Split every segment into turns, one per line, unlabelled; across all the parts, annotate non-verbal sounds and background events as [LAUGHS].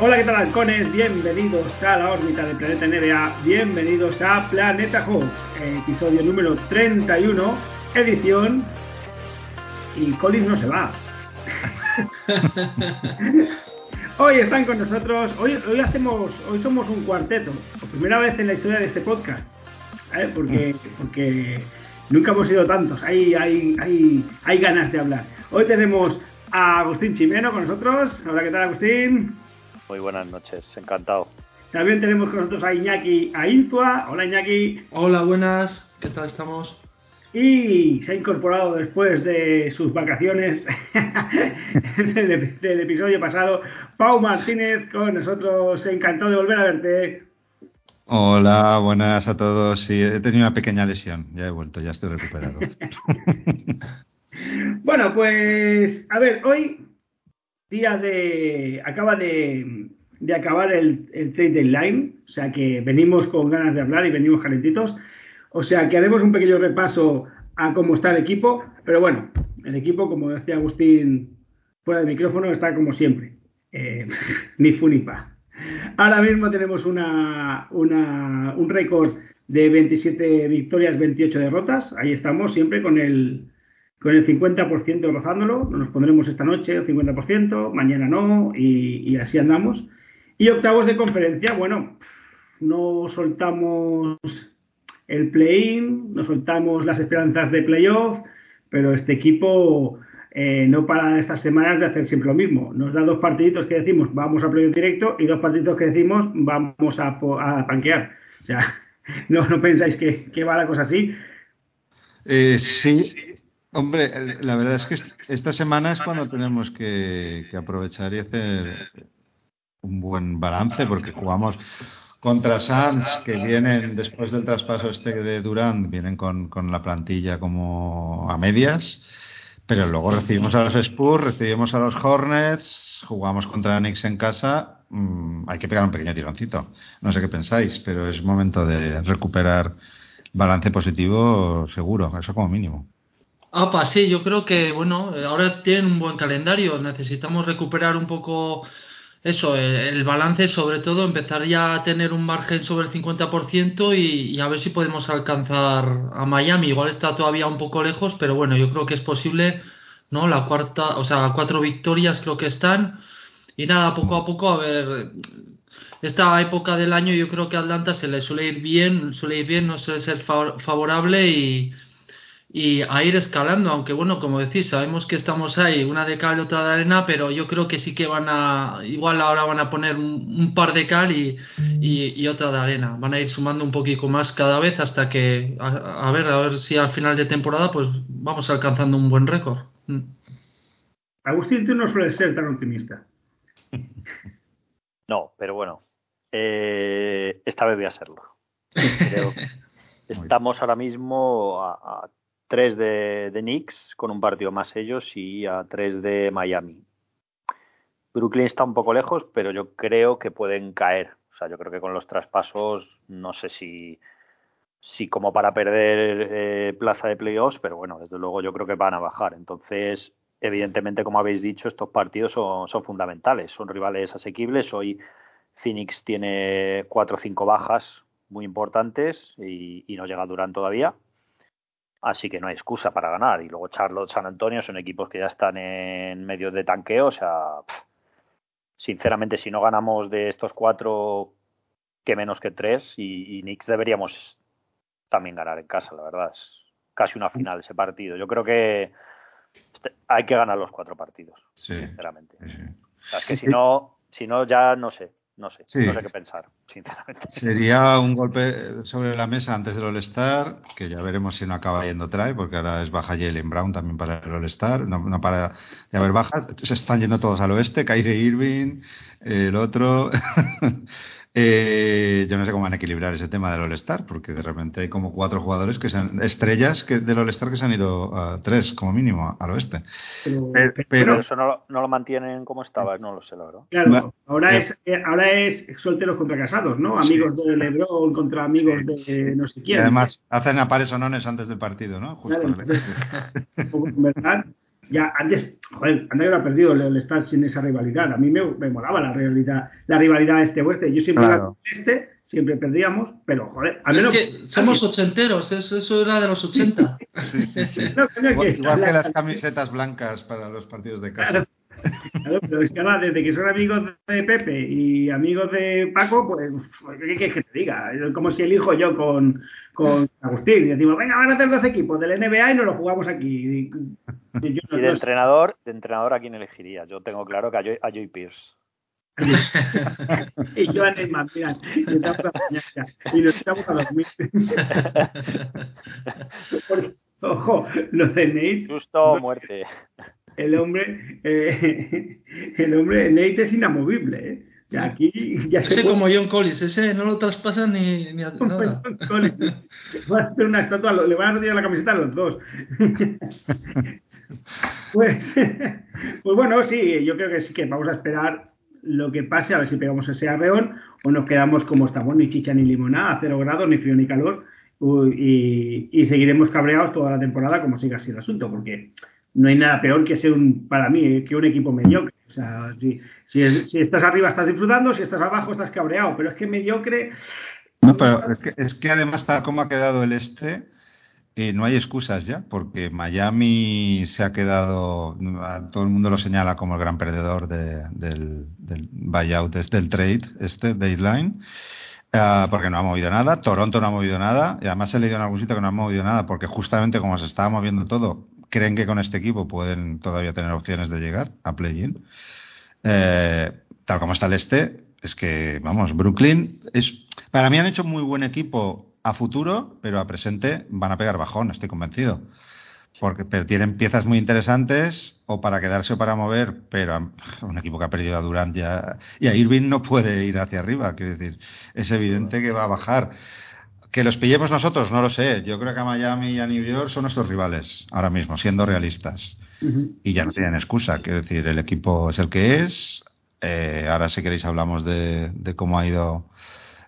halcones? Bienvenidos a la órbita del planeta NBA, bienvenidos a Planeta Hawks, episodio número 31, edición. Y Collins no se va. [LAUGHS] hoy están con nosotros, hoy, hoy hacemos, hoy somos un cuarteto, por primera vez en la historia de este podcast, ¿eh? porque, porque nunca hemos sido tantos, hay, hay, hay, hay ganas de hablar. Hoy tenemos a Agustín Chimeno con nosotros. Hola, ¿qué tal, Agustín?
Muy buenas noches, encantado.
También tenemos con nosotros a Iñaki Aintua. Hola, Iñaki.
Hola, buenas, ¿qué tal estamos?
Y se ha incorporado después de sus vacaciones [LAUGHS] del, episodio pasado, Pau Martínez con nosotros. Encantado de volver a verte.
Hola, buenas a todos. Sí, he tenido una pequeña lesión. Ya he vuelto, ya estoy recuperado. [LAUGHS]
bueno, pues a ver, hoy día de. acaba de, de acabar el, el trade deadline, o sea que venimos con ganas de hablar y venimos calentitos. O sea que haremos un pequeño repaso a cómo está el equipo, pero bueno, el equipo, como decía Agustín fuera del micrófono, está como siempre, eh, [LAUGHS] ni fu ni pa. Ahora mismo tenemos una, una, un récord de 27 victorias, 28 derrotas. Ahí estamos, siempre con el, con el 50% rozándolo, nos pondremos esta noche el 50%, mañana no, y, así andamos. Y octavos de conferencia, bueno, no soltamos el play-in, no soltamos las esperanzas de playoff, pero este equipo eh, no para estas semanas de hacer siempre lo mismo. Nos da dos partiditos que decimos vamos a playoff directo y dos partiditos que decimos vamos a, a panquear. O sea, [LAUGHS] no, pensáis que, que va la cosa así.
Eh, sí, Hombre, la verdad es que esta semana es cuando tenemos que, aprovechar y hacer un buen balance, porque jugamos contra Sanz, que vienen después del traspaso este de Durant, vienen con, la plantilla como a medias, pero luego recibimos a los Spurs, recibimos a los Hornets, jugamos contra Knicks en casa, mm, hay que pegar un pequeño tironcito. No sé qué pensáis, pero es momento de recuperar balance positivo seguro, eso como mínimo.
Ah, sí, yo creo que, bueno, ahora tienen un buen calendario. Necesitamos recuperar un poco eso, el, balance, sobre todo, empezar ya a tener un margen sobre el 50% y, y a ver si podemos alcanzar a Miami. Igual está todavía un poco lejos, pero bueno, yo creo que es posible, ¿no? La cuarta, o sea, cuatro victorias creo que están. Y nada, poco a poco, a ver, esta época del año yo creo que a Atlanta se le suele ir bien, suele ir bien, no suele ser favorable y y a ir escalando, aunque bueno, como decís, sabemos que estamos ahí, una de cal y otra de arena, pero yo creo que sí que van a, igual ahora van a poner un, par de cal y, y, otra de arena, van a ir sumando un poquito más cada vez hasta que, a, ver, a ver si al final de temporada pues vamos alcanzando un buen récord. Mm.
Agustín, tú no sueles ser tan optimista. [LAUGHS]
No, pero bueno, eh, esta vez voy a serlo. [LAUGHS] estamos ahora mismo a 3 de, de Knicks con un partido más ellos y a 3 de Miami. Brooklyn está un poco lejos, pero yo creo que pueden caer. O sea, yo creo que con los traspasos, no sé si, si como para perder eh, plaza de playoffs, pero bueno, desde luego yo creo que van a bajar. Entonces, evidentemente, como habéis dicho, estos partidos son, son fundamentales, son rivales asequibles. Hoy Phoenix tiene cuatro o cinco bajas muy importantes y, y no llega Durán todavía. Así que no hay excusa para ganar. Y luego Charlotte, San Antonio son equipos que ya están en medio de tanqueo. O sea, sinceramente, si no ganamos de estos cuatro, que menos que tres. Y, y Knicks deberíamos también ganar en casa, la verdad. Es casi una final ese partido. Yo creo que este, hay que ganar los cuatro partidos, sinceramente. es que si no, si no, ya no sé no sé, no sé qué pensar, sinceramente.
Sería un golpe sobre la mesa antes del All-Star, que ya veremos si no acaba yendo trae, porque ahora es baja Jalen Brown también para el All-Star, no, no, para de haber bajas, se están yendo todos al oeste, Kyrie Irving, el otro. [LAUGHS] Eh, yo no sé cómo van a equilibrar ese tema del All-Star, porque de repente hay como cuatro jugadores que sean estrellas que del All-Star que se han ido a tres, como mínimo, al oeste.
Pero, eso no, lo mantienen como estaba, no lo sé, la verdad.
Claro, ahora, es, eh, ahora es solteros contra casados, ¿no? Amigos de LeBron contra amigos de no sé quién.
además, hacen a pares nones antes del partido, ¿no? Justo.
¿verdad? Ya antes, joder, antes había perdido el, estar sin esa rivalidad. A mí me, me molaba la rivalidad, la rivalidad este-oeste. Yo siempre
Claro.
este, siempre perdíamos, pero joder, al
Es
menos.
que somos ochenteros, eso, eso era de los 80.
Sí, sí, sí. [LAUGHS]
No, coño,
Igual,
que-
igual que las camisetas blancas para los partidos de casa.
Claro, pero es que ahora, desde que son amigos de Pepe y amigos de Paco, pues, ¿qué quieres que te diga? Es como si elijo yo con, con [LAUGHS] Agustín y decimos, venga, van a hacer dos equipos del NBA y nos lo jugamos aquí. Y, yo
de
no-
entrenador, de entrenador a quién elegiría. Yo tengo claro que a Joy, a Joy Pierce. [LAUGHS]
y yo a Neymar, mira, y estamos a la mañana, y nos estamos a dormir. [LAUGHS] Porque, ojo, lo de Nate,
Susto o muerte.
El hombre, eh, [LAUGHS] el hombre Nate es inamovible, ¿eh? O sea, aquí ya se
Ese como John Collins, ese no lo traspasan ni, ni a nada. [LAUGHS]
Van a hacer una estatua, le van a retirar la camiseta a los dos. [LAUGHS] pues, pues bueno, sí, yo creo que sí que vamos a esperar lo que pase, a ver si pegamos ese arreón o nos quedamos como estamos, ni chicha ni limonada, a cero grados, ni frío ni calor, y, y seguiremos cabreados toda la temporada como siga así el asunto, porque no hay nada peor que ser un, para mí, que un equipo mediocre. O sea, si, es- si estás arriba estás disfrutando, si estás abajo estás cabreado, pero es que mediocre
No, pero es que, es que además, tal como ha quedado el este, eh, no hay excusas ya, porque Miami se ha quedado, todo el mundo lo señala como el gran perdedor de- del, del buyout, es del trade, este, deadline, ah, porque no ha movido nada. Toronto no ha movido nada, y además he leído en algún sitio que no ha movido nada, porque justamente como se estaba moviendo todo, creen que con este equipo pueden todavía tener opciones de llegar a play-in. Eh, tal como está el este, es que, vamos, Brooklyn es. Para mí han hecho muy buen equipo a futuro, pero a presente van a pegar bajón, estoy convencido. Porque pero tienen piezas muy interesantes o para quedarse o para mover, pero un equipo que ha perdido a Durant ya y a Irving no puede ir hacia arriba, quiero decir, es evidente que va a bajar. Que los pillemos nosotros, no lo sé. Yo creo que a Miami y a New York son nuestros rivales ahora mismo, siendo realistas y ya no tienen excusa. Quiero decir, el equipo es el que es. Eh, ahora, si queréis, hablamos de, de cómo ha ido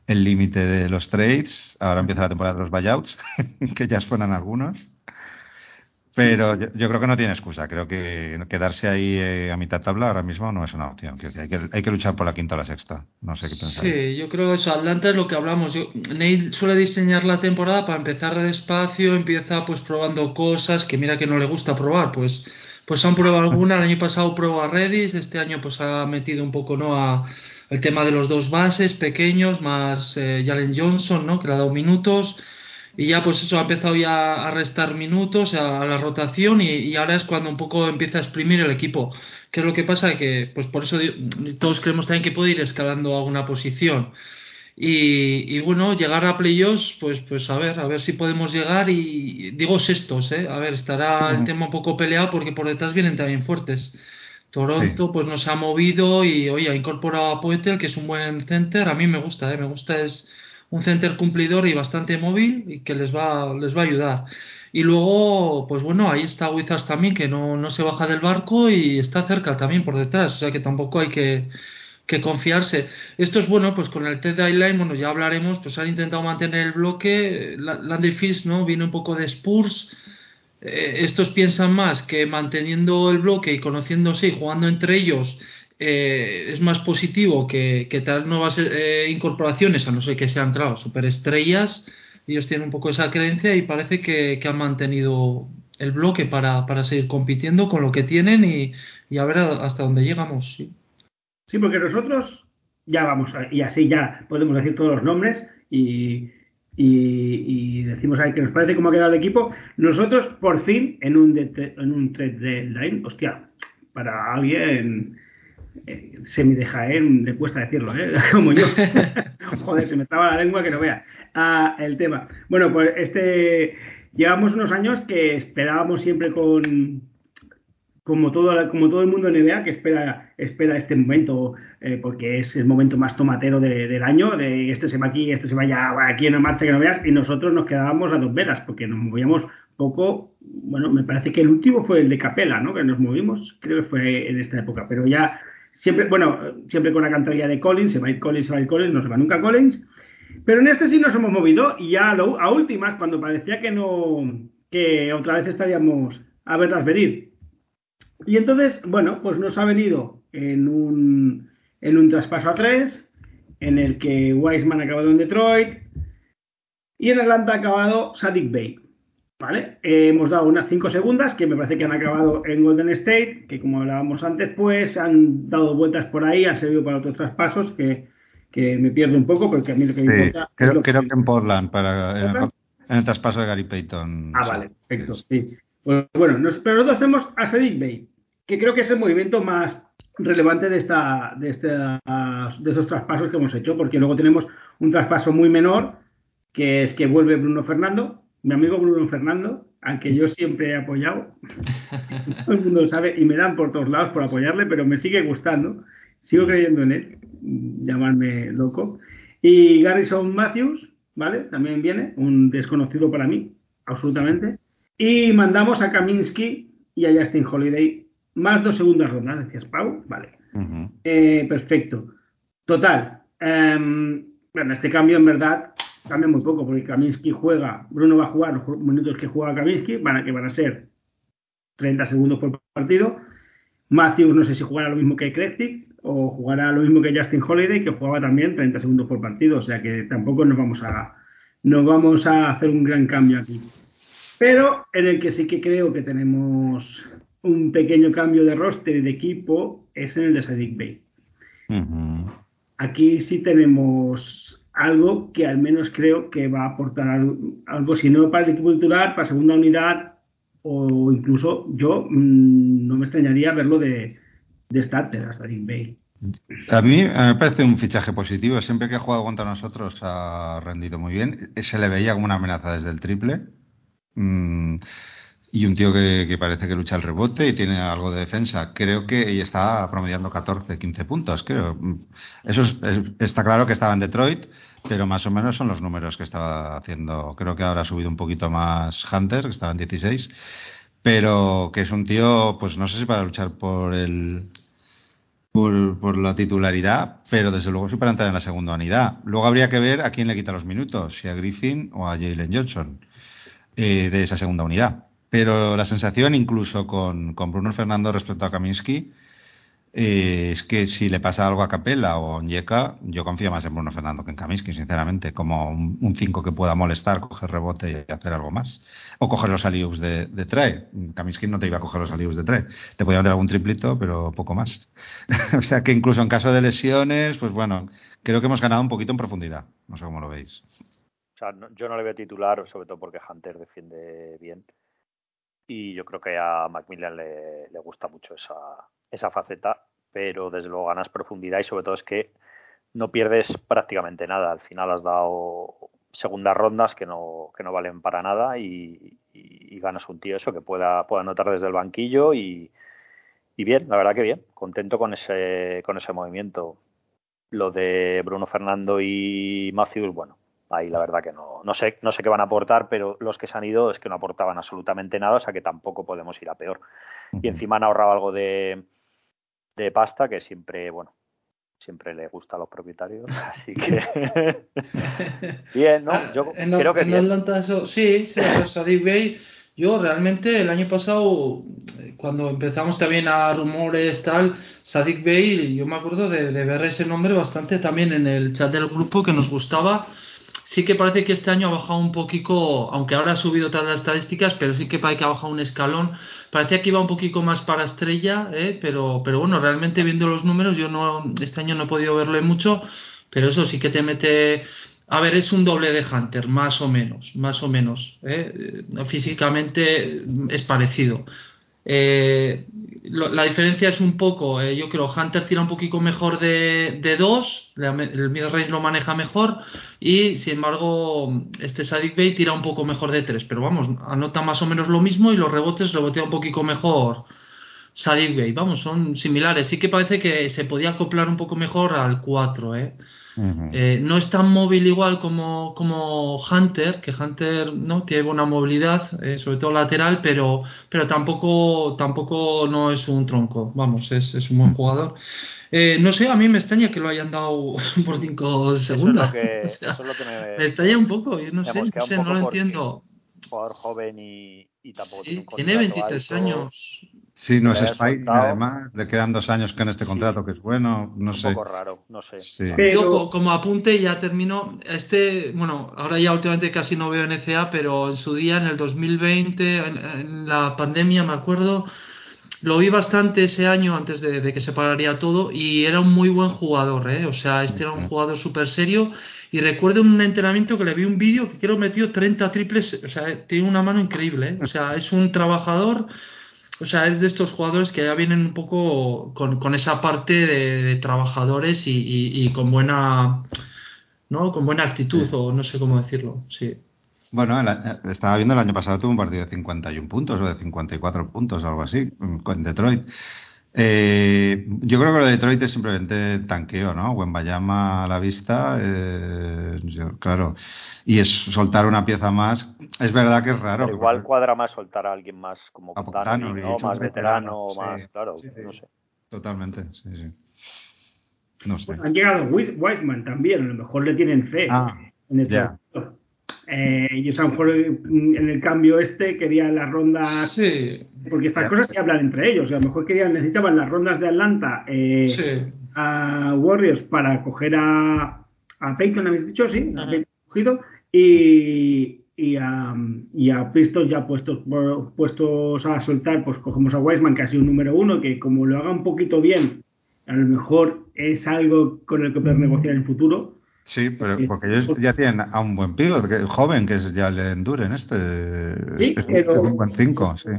el límite de los trades. Ahora empieza la temporada de los buyouts, [LAUGHS] que ya suenan algunos. Pero yo, yo creo que no tiene excusa. Creo que quedarse ahí eh, a mitad tabla ahora mismo no es una opción. Decir, hay, que, hay que luchar por la quinta o la sexta. No sé qué pensar.
Sí, yo creo eso. Atlanta es lo que hablamos. Yo, Nate suele diseñar la temporada para empezar despacio, empieza pues probando cosas que mira que no le gusta probar, pues pues han probado [LAUGHS] alguna. El año pasado probó a Redis, este año pues ha metido un poco no a el tema de los dos bases pequeños más eh, Jalen Johnson, ¿no? Que le ha dado minutos y ya pues eso ha empezado ya a restar minutos a, la rotación y, y ahora es cuando un poco empieza a exprimir el equipo. ¿Qué es lo que pasa? Que pues por eso todos creemos también que puede ir escalando a una posición. Y, y bueno, llegar a playoffs, pues, pues a ver, a ver si podemos llegar y digo sextos, ¿eh? A ver, estará el tema un poco peleado porque por detrás vienen también fuertes. Toronto pues nos ha movido y oye, ha incorporado a Poetel, que es un buen center, a mí me gusta, ¿eh? me gusta, es un center cumplidor y bastante móvil y que les va, les va a ayudar. Y luego, pues bueno, ahí está Wizards también, que no, no se baja del barco y está cerca también por detrás, o sea que tampoco hay que, que confiarse. Esto es bueno, pues con el TED Line, bueno, ya hablaremos, pues han intentado mantener el bloque, La- Landry Fields, ¿no? Viene un poco de Spurs, eh, estos piensan más que manteniendo el bloque y conociéndose y jugando entre ellos eh, es más positivo que, que traer nuevas eh, incorporaciones, a no ser que sean, claro, superestrellas. Ellos tienen un poco esa creencia y parece que, que han mantenido el bloque para, para seguir compitiendo con lo que tienen y, a ver hasta dónde llegamos. sí.
Sí, porque nosotros ya vamos, y así ya podemos decir todos los nombres y, y, y decimos ahí que nos parece cómo ha quedado el equipo. Nosotros, por fin, en un, de- en un trade deadline, hostia, para alguien eh, semi de Jaén, le cuesta decirlo, ¿eh? [LAUGHS] como yo. [LAUGHS] Joder, se me traba la lengua que no vea. Ah, el tema. Bueno, pues este. Llevamos unos años que esperábamos siempre con, como todo, como todo el mundo en NBA que espera, espera este momento, eh, porque es el momento más tomatero de- del año, de este se va aquí, este se va allá, va aquí en marcha que no veas, y nosotros nos quedábamos a dos velas, porque nos movíamos poco, bueno, me parece que el último fue el de Capela, ¿no? Que nos movimos, creo que fue en esta época, pero ya siempre, bueno, siempre con la cantarilla de Collins, se va a ir Collins, se va a ir Collins, no se va nunca Collins, pero en este sí nos hemos movido y ya a últimas, cuando parecía que no, que otra vez estaríamos a verlas venir, Y entonces, bueno, pues nos ha venido en un, en un traspaso a tres, en el que Wiseman ha acabado en Detroit y en Atlanta ha acabado Sadik Bay. ¿Vale? Eh, hemos dado unas 5 segundas que me parece que han acabado en Golden State, que como hablábamos antes, pues han dado vueltas por ahí, han servido para otros traspasos que, que me pierdo un poco, porque a mí lo que me importa.
Creo, que... creo que en Portland, para, en, el, traspaso de Gary Payton.
Ah, vale, perfecto, sí. Pues, bueno, pero nosotros hacemos a Sadik Bay, que creo que es el movimiento más relevante de, esta, de, de esos traspasos que hemos hecho, porque luego tenemos un traspaso muy menor, que es que vuelve Bruno Fernando, mi amigo Bruno Fernando, al que yo siempre he apoyado, [LAUGHS] todo el mundo lo sabe y me dan por todos lados por apoyarle, pero me sigue gustando, sigo creyendo en él, llamarme loco. Y Garrison Matthews, ¿vale? También viene, un desconocido para mí, absolutamente. Y mandamos a Kaminsky y a Justin Holiday, más dos segundas rondas, decías, Pau, vale. Eh, perfecto. Total. Em, bueno, este cambio en verdad cambia muy poco, porque Kaminsky juega, Bruno va a jugar los minutos que juega Kaminsky, van a, que van a ser 30 segundos por partido. Matthews no sé si jugará lo mismo que Krestic o jugará lo mismo que Justin Holiday, que jugaba también 30 segundos por partido, o sea que tampoco nos vamos a, nos vamos a hacer un gran cambio aquí. Pero en el que sí que creo que tenemos un pequeño cambio de roster y de equipo es en el de Sadik Bay. Aquí sí tenemos algo que al menos creo que va a aportar algo, si no para el equipo titular, para segunda unidad o incluso yo mm, no me extrañaría verlo de, de starter hasta Dean Bay.
A mí me parece un fichaje positivo. Siempre que ha jugado contra nosotros ha rendido muy bien. Se le veía como una amenaza desde el triple. Mm, y un tío que, parece que lucha el rebote y tiene algo de defensa. Creo que está promediando 14, 15 puntos, creo. Eso está claro que estaba en Detroit, pero más o menos son los números que estaba haciendo. Creo que ahora ha subido un poquito más Hunter, que estaba en 16, pero que es un tío, pues no sé si para luchar por el por, por la titularidad, pero desde luego sí para entrar en la segunda unidad. Luego habría que ver a quién le quita los minutos, si a Griffin o a Jalen Johnson eh, de esa segunda unidad pero la sensación, incluso con, con Bruno Fernando respecto a Kaminsky, eh, es que si le pasa algo a Capella o a Onyeka, yo confío más en Bruno Fernando que en Kaminsky, sinceramente, como un 5 que pueda molestar, coger rebote y hacer algo más. O coger los alius de, de Trae. Kaminsky no te iba a coger los alius de Trae. Te podía meter algún triplito, pero poco más. [LAUGHS] o sea que incluso en caso de lesiones, pues bueno, creo que hemos ganado un poquito en profundidad. No sé cómo lo veis.
O sea, yo no le veo titular, sobre todo porque Hunter defiende bien y yo creo que a Macmillan le, le gusta mucho esa, esa faceta, pero desde luego ganas profundidad y sobre todo es que no pierdes prácticamente nada. Al final has dado segundas rondas que no, que no valen para nada y, ganas un tío eso que pueda, pueda anotar desde el banquillo y, y, bien, la verdad que bien, contento con ese, con ese movimiento. Lo de Bruno Fernando y Matthews, bueno, ahí la verdad que no, no sé, no sé qué van a aportar, pero los que se han ido es que no aportaban absolutamente nada, o sea que tampoco podemos ir a peor. Y encima han ahorrado algo de, de pasta que siempre, bueno, siempre le gusta a los propietarios, [LAUGHS] así que [LAUGHS] bien, ¿no? Yo creo que bien.
sí, sí, Sadik Bay, yo realmente el año pasado, cuando empezamos también a rumores tal, Sadik Bey, yo me acuerdo de ver ese nombre bastante también en el chat del grupo que nos gustaba sí que parece que este año ha bajado un poquito, aunque ahora ha subido todas las estadísticas, pero sí que parece que ha bajado un escalón. Parecía que iba un poquito más para estrella, ¿eh? pero, pero bueno, realmente viendo los números, yo no este año no he podido verle mucho, pero eso sí que te mete. A ver, es un doble de Hunter, más o menos, más o menos. ¿eh? Físicamente es parecido. Eh, la diferencia es un poco, eh, yo creo, Hunter tira un poquito mejor de, de dos, el mid range lo maneja mejor y sin embargo este Sadik Bay tira un poco mejor de tres, pero vamos, anota más o menos lo mismo y los rebotes rebotea un poquito mejor Sadik Bay, vamos, son similares, sí que parece que se podía acoplar un poco mejor al 4, ¿eh? Eh, no es tan móvil igual como, como Hunter, que Hunter no tiene buena movilidad, eh, sobre todo lateral, pero, pero tampoco, tampoco no es un tronco. Vamos, es, es un buen jugador. Eh, no sé, a mí me extraña que lo hayan dado [LAUGHS] por 5 segundos. [LAUGHS] me... extraña un poco, yo no sé, no, lo entiendo.
Jugador joven y, tampoco
tiene, 23 años.
Sí, no es
soltado.
además, le quedan dos años con este contrato que es bueno, no
un
sé.
poco raro, no sé.
Sí.
Pero-
Yo, co- como apunte, ya termino. Este, bueno, ahora ya últimamente casi no veo NCA, pero en su día, en el 2020, en, en la pandemia, me acuerdo, lo vi bastante ese año antes de, de que se pararía todo y era un muy buen jugador, ¿eh? O sea, este era un jugador súper serio. Y recuerdo un entrenamiento que le vi un vídeo que creo metió 30 triples, o sea, tiene una mano increíble, ¿eh? O sea, es un trabajador. O sea, es de estos jugadores que ya vienen un poco con, con esa parte de, de trabajadores y, y- y con buena, ¿no? Con buena actitud,
Sí.
o no sé cómo decirlo, sí.
Bueno, el estaba viendo el año pasado tuvo un partido de 51 puntos o de 54 puntos, algo así, con Detroit. Eh, yo creo que lo de Detroit es simplemente tanqueo, ¿no? Wembayama a la vista, eh, yo- claro. Y es soltar una pieza más. Es verdad que es raro.
Pero igual
porque-
cuadra más soltar a alguien más como Bogdanovic, ¿no? Más
veterano,
veterano,
sí.
más, claro,
Sí, sí.
no sé.
Totalmente, sí, sí. No sé.
Pues han llegado Wis- Wiseman también, a lo mejor le tienen fe
Ah,
en el
ya.
proyecto. Eh, ellos a lo mejor mm, en el cambio este querían las rondas,
Sí,
porque estas cosas se hablan entre ellos, a lo mejor querían, necesitaban las rondas de Atlanta eh,
sí.
a Warriors para coger a, a Peyton, habéis dicho, sí, a cogido, y, y, a, y a Pistons ya puestos, puestos a soltar, pues cogemos a Wiseman, que ha sido un número uno, que como lo haga un poquito bien, a lo mejor es algo con el que poder negociar en el futuro.
Sí, pero
Sí.
porque ellos ya tienen a un buen pivot, que, joven, que es ya le enduren este.
Sí,
es, un buen 5, sí.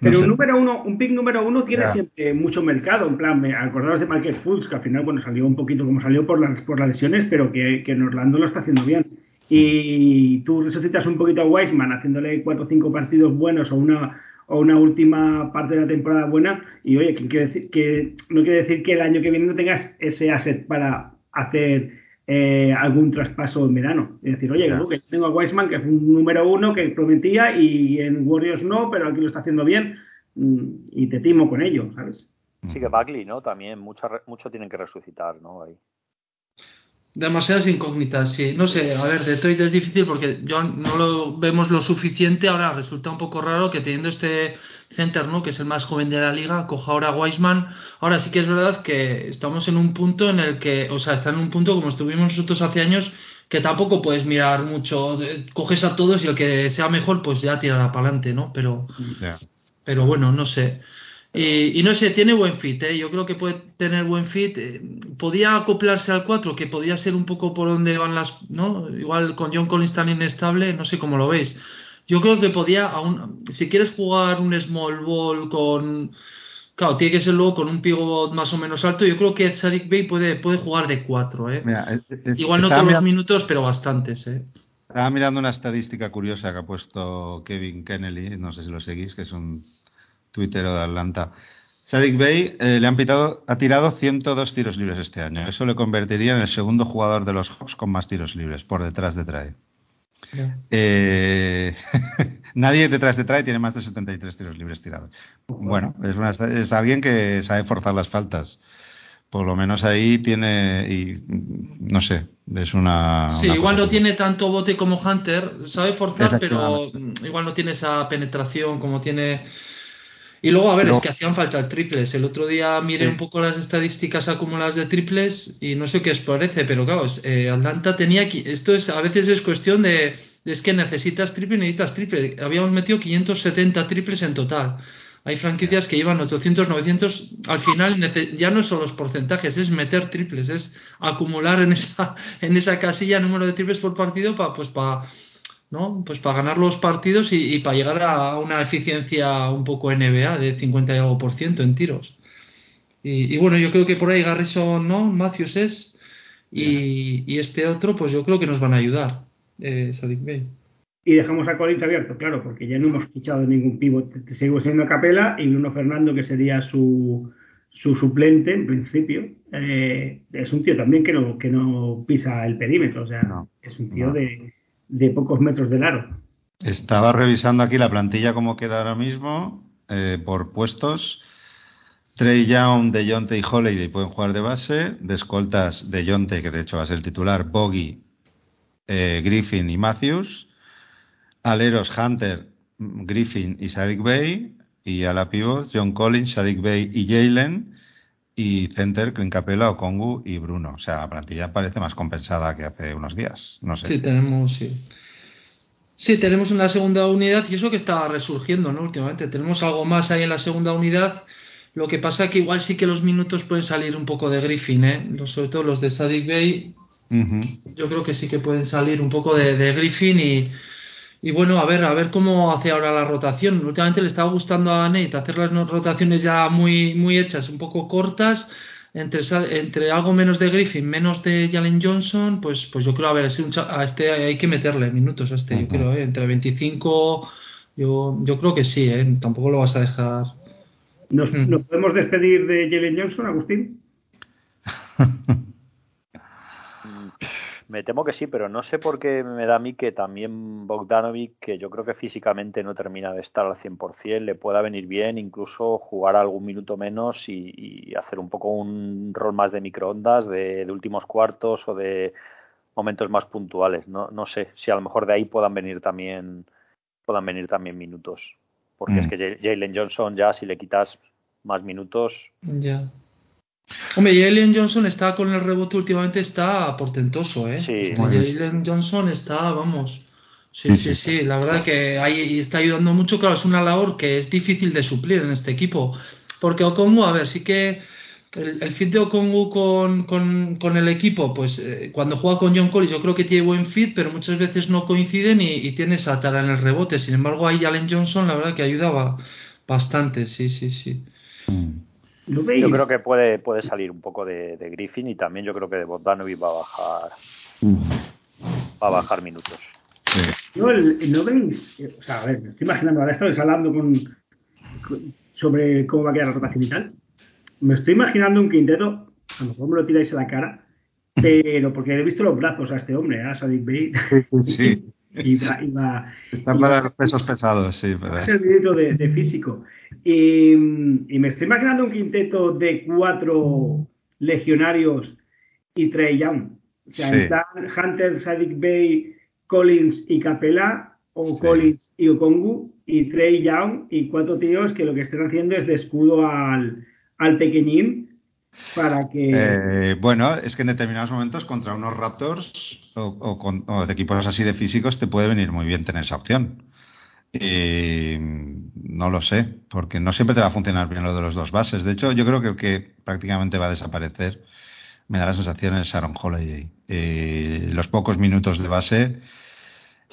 No
Pero
sé.
un número uno, un pick número uno tiene siempre mucho mercado. En plan, me acordaros de Michael Fultz, que al final, bueno, salió un poquito como salió por las, por las lesiones, pero que, que en Orlando lo está haciendo bien. Y tú resucitas un poquito a Wiseman haciéndole cuatro o cinco partidos buenos o una o una última parte de la temporada buena y oye, que, quiere decir, que no quiere decir que el año que viene no tengas ese asset para hacer eh, algún traspaso en verano. Es decir, oye,
Ya.
que yo tengo a Wiseman, que es un número uno que prometía y en Warriors no, pero aquí lo está haciendo bien mm, y te timo con ello, ¿sabes?
Sí que Bagley, ¿no? También mucha re- mucho tienen que resucitar, ¿no? Ahí.
Demasiadas incógnitas, sí. No sé, a ver, Detroit es difícil porque yo no lo vemos lo suficiente. Ahora resulta un poco raro que teniendo este center, ¿no? Que es el más joven de la liga, coja ahora a Wiseman. Ahora sí que es verdad que estamos en un punto en el que, o sea, está en un punto como estuvimos nosotros hace años, que tampoco puedes mirar mucho. Coges a todos y el que sea mejor, pues ya tirará para adelante, ¿no? Pero, pero bueno, no sé. Y, y no sé, tiene buen fit, ¿eh? Yo creo que puede tener buen fit. eh, podía acoplarse al 4, que podía ser un poco por donde van las, ¿no? Igual con John Collins tan inestable, no sé cómo lo veis. Yo creo que podía, aún, si quieres jugar un small ball con, claro, tiene que ser luego con un pivot más o menos alto. Yo creo que Sadik Bey puede, puede jugar de 4, ¿eh?
Mira, es- es-
Igual no todos los minutos, pero bastantes, ¿eh?
Estaba mirando una estadística curiosa que ha puesto Kevin Kennedy, no sé si lo seguís, que es un tuitero de Atlanta. Sadik Bey eh, le han pitado, ha tirado 102 tiros libres este año. Eso le convertiría en el segundo jugador de los Hawks con más tiros libres, por detrás de Trae. [LAUGHS] Eh, [LAUGHS] nadie detrás de Trae tiene más de 73 tiros libres tirados. Bueno, es, una- es alguien que sabe forzar las faltas. Por lo menos ahí tiene, y no sé, es una.
Sí,
una
igual no
que-
tiene tanto bote como Hunter, sabe forzar, pero mm, igual no tiene esa penetración como tiene. Y luego, a ver, es que hacían falta triples. El otro día miré
Sí.
un poco las estadísticas acumuladas de triples y no sé qué os parece, pero claro, eh, Atlanta tenía. Esto es a veces es cuestión de. Es que necesitas triple, necesitas triple. Habíamos metido 570 triples en total. Hay franquicias que llevan 800, 900. Al final ya no son los porcentajes, es meter triples, es acumular en esa, [LAUGHS] en esa casilla número de triples por partido para pues para ¿no? Pues para ganar los partidos y, para llegar a una eficiencia un poco NBA de 50 y algo por ciento en tiros. Y, y bueno, yo creo que por ahí Garrison, ¿no? Matthews es. Y, y este otro, pues yo creo que nos van a ayudar. Eh, Sadik Bey.
Y dejamos a Collins abierto, claro, porque ya no hemos fichado ningún pivot. Seguimos siendo a Capela y Bruno Fernando, que sería su, su suplente en principio. eh, es un tío también que no, que no pisa el perímetro, o sea,
No,
es un tío
no.
de, de pocos metros del aro.
Estaba revisando aquí la plantilla como queda ahora mismo eh, por puestos. Trey Young, DeJounte y Holiday pueden jugar de base. De escoltas, DeJounte, que de hecho va a ser el titular, Boggy, eh, Griffin y Matthews. Aleros, Hunter, Griffin y Sadik Bey. Y a la pivot, John Collins, Sadik Bey y Jalen. Y center, Clint Capella, Okongu y Bruno. O sea, la plantilla parece más compensada que hace unos días. No sé.
Sí, tenemos, sí. Sí, tenemos una segunda unidad y eso que está resurgiendo, ¿no? Últimamente. Tenemos algo más ahí en la segunda unidad. Lo que pasa es que igual sí que los minutos pueden salir un poco de Griffin, ¿eh? Sobre todo los de Sadik Bey. Yo creo que sí que pueden salir un poco de, de Griffin y, y bueno, a ver, a ver cómo hace ahora la rotación. Últimamente le estaba gustando a Nate hacer las rotaciones ya muy, muy hechas, un poco cortas, entre, entre algo menos de Griffin, menos de Jalen Johnson, pues, pues yo creo, a ver, a este hay que meterle minutos a este, yo creo, ¿eh? entre 25, yo, yo creo que sí, ¿eh? tampoco lo vas a dejar.
¿Nos, mm. ¿Nos podemos despedir de Jalen Johnson, Agustín? [LAUGHS]
Me temo que sí, pero no sé por qué me da a mí que también Bogdanovic, que yo creo que físicamente no termina de estar al 100%, le pueda venir bien incluso jugar algún minuto menos y, hacer un poco un rol más de microondas, de, últimos cuartos o de momentos más puntuales. No, no sé si a lo mejor de ahí puedan venir también puedan venir también minutos. Porque es mm. que Jalen Johnson ya si le quitas más minutos...
Ya. Hombre, Jalen Johnson está con el rebote últimamente, está portentoso, ¿eh? Sí. Jalen Johnson está, vamos. Sí, sí, sí, la verdad que ahí está ayudando mucho. Claro, es una labor que es difícil de suplir en este equipo. Porque Okongu, a ver, sí que el, fit de Okongu con, con, el equipo, pues eh, cuando juega con John Collins, yo creo que tiene buen fit, pero muchas veces no coinciden y, tiene esa tara en el rebote. Sin embargo, ahí Jalen Johnson, la verdad que ayudaba bastante, sí, sí, sí.
Mm. Yo creo que puede, puede salir un poco de, Griffin y también yo creo que de Bogdanovic va a bajar va a bajar minutos.
No, el, no veis, o sea, a ver, me estoy imaginando, ahora estoy hablando con, sobre cómo va a quedar la rotación y tal. Me estoy imaginando un quinteto, a lo mejor me lo tiráis a la cara, pero porque he visto los brazos a este hombre, a Sadik Bey.
Sí, sí. [LAUGHS] Está para los pesos pesados, sí.
Pero... Es el de, de físico. Y, me estoy imaginando un quinteto de cuatro legionarios y Trey Young. O sea, están Hunter, Sadik Bay, Collins y Capella, o Collins y Okongu, y Trey Young, y cuatro tíos que lo que están haciendo es de escudo al, al pequeñín para que...
Eh, bueno, es que en determinados momentos contra unos Raptors o, con, o de equipos así de físicos te puede venir muy bien tener esa opción. Y no lo sé, porque no siempre te va a funcionar bien lo de los dos bases. De hecho, yo creo que el que prácticamente va a desaparecer, me da la sensación, es Aaron Holiday. Eh, los pocos minutos de base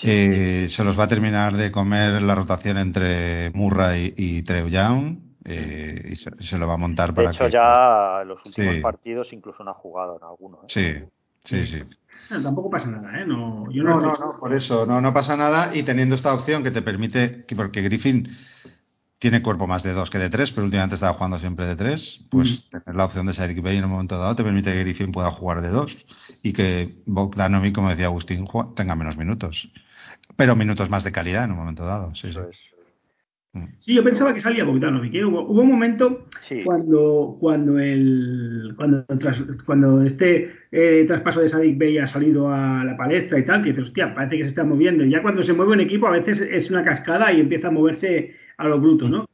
eh, se los va a terminar de comer la rotación entre Murray y Trey Young. Eh, y se, lo va a montar para
de hecho, ya los últimos partidos incluso no ha jugado en alguno.
Sí, sí, sí
tampoco pasa nada, ¿eh? No, yo
no, no, no, por eso, no, no pasa nada. Y teniendo esta opción que te permite, porque Griffin tiene cuerpo más de dos que de tres, pero últimamente estaba jugando siempre de tres, pues tener la opción de Sadik Bay en un momento dado te permite que Griffin pueda jugar de dos y que Bogdanovic, como decía Agustín, tenga menos minutos, pero minutos más de calidad en un momento dado. Sí, sí.
Sí, yo pensaba que salía Bogdanovic. ¿eh? Hubo, hubo un momento cuando cuando el cuando, cuando este eh, traspaso de Sadik Bey ha salido a la palestra y tal, que dices, hostia, parece que se está moviendo. Y ya cuando se mueve un equipo a veces es una cascada y empieza a moverse a lo bruto, ¿no?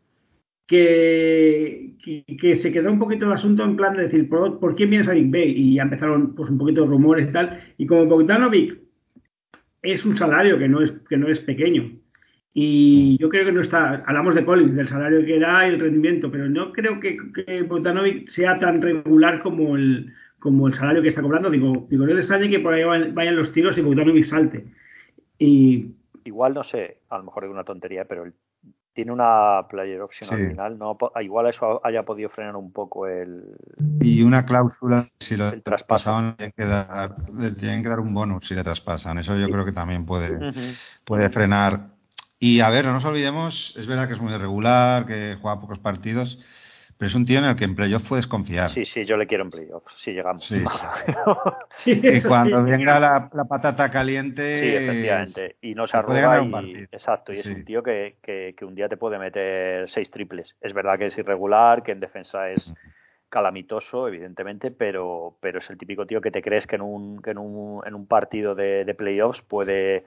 Que, que, se quedó un poquito el asunto en plan de decir, ¿por, ¿por qué viene Sadik Bey? Y ya empezaron pues un poquito de rumores y tal. Y como Bogdanovic es un salario que no es, que no es pequeño y yo creo que no está, hablamos de Collins, del salario que da y el rendimiento, pero no creo que, que Bogdanovic sea tan regular como el, como el salario que está cobrando. Digo, digo no es extraño que por ahí vayan los tiros y Bogdanovic salte. Y...
Igual no sé, a lo mejor es una tontería, pero tiene una player option al final, no igual eso haya podido frenar un poco el
y una cláusula si lo traspasaban tienen que dar tienen que dar un bonus si le traspasan. Eso yo creo que también puede puede frenar y a ver, no nos olvidemos, es verdad que es muy irregular, que juega pocos partidos, pero es un tío en el que en playoff puedes confiar.
Sí, sí, yo le quiero en playoff, si llegamos.
Sí, [LAUGHS] y cuando venga la, patata caliente.
Sí, efectivamente. Y no se arruga. Y, exacto, y es un tío que, que, un día te puede meter seis triples. Es verdad que es irregular, que en defensa es calamitoso, evidentemente, pero, pero es el típico tío que te crees que en un, que en un, en un partido de, de playoffs puede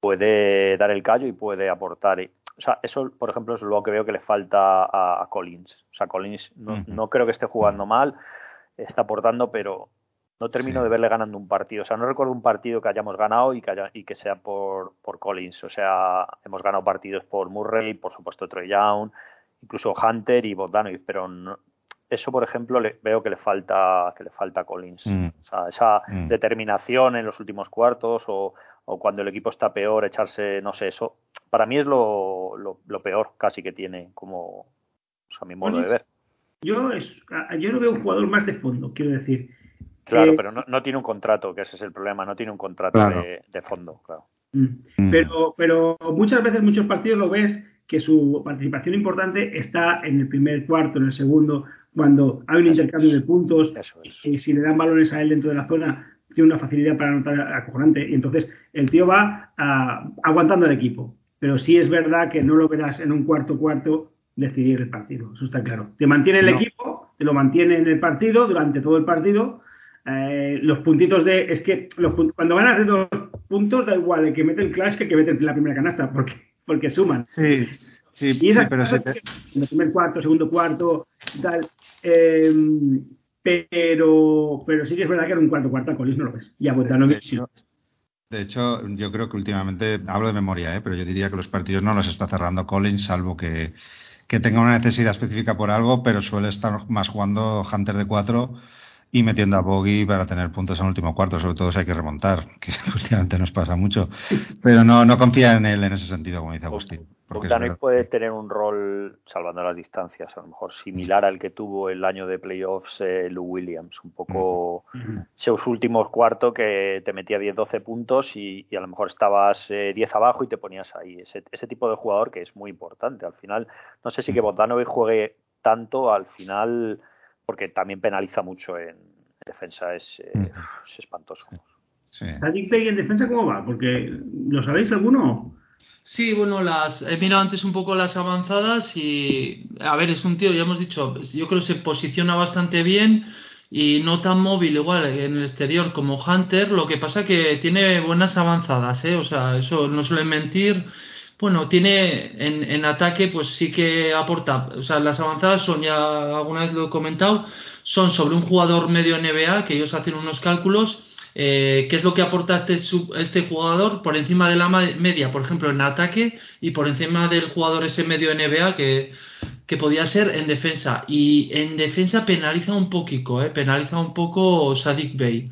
puede dar el callo y puede aportar. o sea, eso, por ejemplo, es lo que veo que le falta a, Collins. O sea, Collins no, no, creo que esté jugando mal, está aportando, pero no termino de verle ganando un partido. O sea, no recuerdo un partido que hayamos ganado y que, haya, y que sea por, por Collins. O sea, hemos ganado partidos por Murray, por supuesto Troy Young, incluso Hunter y Bogdanovic, pero eso, por ejemplo, le, veo que le falta que le falta a Collins. Mm. O sea, esa mm. determinación en los últimos cuartos o, o, cuando el equipo está peor, echarse, no sé, eso. Para mí es lo, lo, peor casi que tiene como o sea, mi modo de ver.
Yo, es, yo no veo un jugador más de fondo, quiero decir.
Claro, pero no, no, tiene un contrato, que ese es el problema, no tiene un contrato de, de, fondo, claro.
Mm. Pero, pero muchas veces, muchos partidos lo ves que su participación importante está en el primer cuarto, en el segundo, cuando hay un intercambio de puntos y si le dan balones a él dentro de la zona, tiene una facilidad para anotar acojonante y entonces el tío va ah, aguantando el equipo. Pero sí es verdad que no lo verás en un cuarto cuarto decidir el partido, eso está claro. Te mantiene el equipo, te lo mantiene en el partido durante todo el partido. Eh, los puntitos de. Es que los, cuando ganas de dos puntos, da igual el que mete el clash que el que mete la primera canasta, porque porque suman.
Sí, sí,
y pero En el primer cuarto, segundo cuarto, tal. Em, pero, pero sí que es verdad que en un cuarto cuarto a Collins no lo ves. Y a
de, hecho, de hecho, yo creo que últimamente, hablo de memoria, ¿eh? pero yo diría que los partidos no los está cerrando Collins, salvo que, que tenga una necesidad específica por algo, pero suele estar más jugando Hunter de cuatro y metiendo a Bogey para tener puntos en el último cuarto, sobre todo si hay que remontar, [LAUGHS] que últimamente nos pasa mucho. Pero no, no confía en él en ese sentido, como dice Agustín.
Bogdanovic puede tener un rol, salvando las distancias, a lo mejor similar al que tuvo el año de playoffs eh, Lou Williams, un poco esos últimos cuartos que te metía 10-12 puntos y, a lo mejor estabas 10 eh, abajo y te ponías ahí. Ese, ese tipo de jugador que es muy importante. Al final, no sé si que Bogdanovic juegue tanto, al final porque también penaliza mucho en defensa, es, eh, es espantoso.
Sí. en defensa cómo va? Porque ¿lo sabéis alguno?
Sí, bueno, las he mirado antes un poco las avanzadas y a ver, es un tío, ya hemos dicho, yo creo que se posiciona bastante bien y no tan móvil igual en el exterior como Hunter, lo que pasa que tiene buenas avanzadas, ¿eh? o sea, eso no suele mentir bueno, tiene en, en, ataque, pues sí que aporta. O sea, las avanzadas son, ya alguna vez lo he comentado, son sobre un jugador medio NBA, que ellos hacen unos cálculos. Eh, ¿Qué es lo que aporta este, este jugador por encima de la media, por ejemplo, en ataque y por encima del jugador ese medio NBA que, que podía ser en defensa. Y en defensa penaliza un poquito, ¿eh? penaliza un poco Sadik Bey.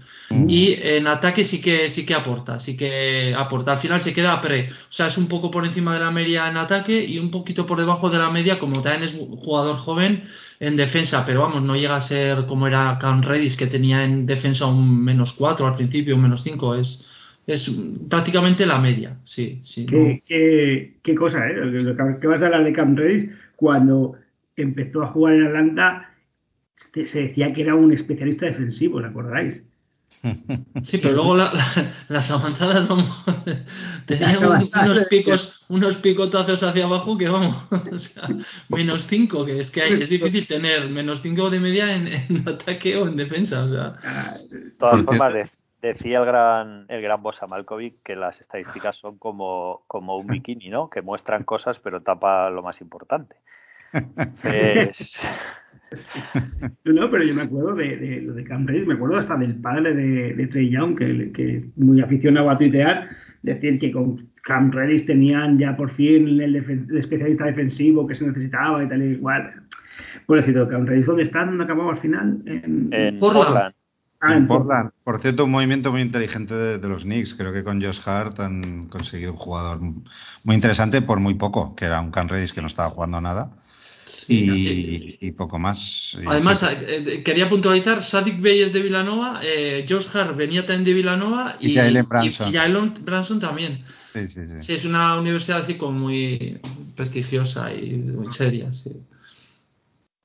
Y en ataque sí que sí que aporta, sí que aporta. Al final se queda pre. O sea, es un poco por encima de la media en ataque y un poquito por debajo de la media, como también es jugador joven en defensa. Pero vamos, no llega a ser como era Cam Redis, que tenía en defensa un menos 4 al principio, un menos 5. Es, es prácticamente la media, sí. sí
¿Qué, qué, cosa, ¿eh? ¿Qué vas a hablar de Cam Redis? cuando empezó a jugar en Atlanta, se decía que era un especialista defensivo, ¿lo acordáis?
Sí, pero luego las avanzadas vamos, [LAUGHS] tenían unos picos, unos picotazos hacia abajo que vamos, [LAUGHS] menos 5, que es que es difícil tener menos 5 de media en, [LAUGHS] ataque o en defensa. O sea.
De todas formas, decía el gran, el gran Bosa Malkovic que las estadísticas son como, como un bikini, ¿no? Que muestran cosas pero tapa lo más importante. [LAUGHS]
No, pero yo me acuerdo de, lo de Cam me acuerdo hasta del padre de, de Trey Young, que, que muy aficionado a tuitear, decir que con Cam Redis tenían ya por fin el, especialista defensivo que se necesitaba y tal y igual. Por decirlo, Cam Redis, ¿dónde está? ¿Dónde acabó al final?
En, en Portland.
Ah, en Portland. Por cierto, un movimiento muy inteligente de, los Knicks. Creo que con Josh Hart han conseguido un jugador muy interesante por muy poco, que era un Cam Redis que no estaba jugando nada y, poco más.
Además, eh, eh, quería puntualizar, Sadik Bey es de Villanova, eh, Josh Hart venía también de Villanova y, y Branson. Branson también. Sí, sí, sí. sí, es una universidad así como muy prestigiosa y muy seria. Sí.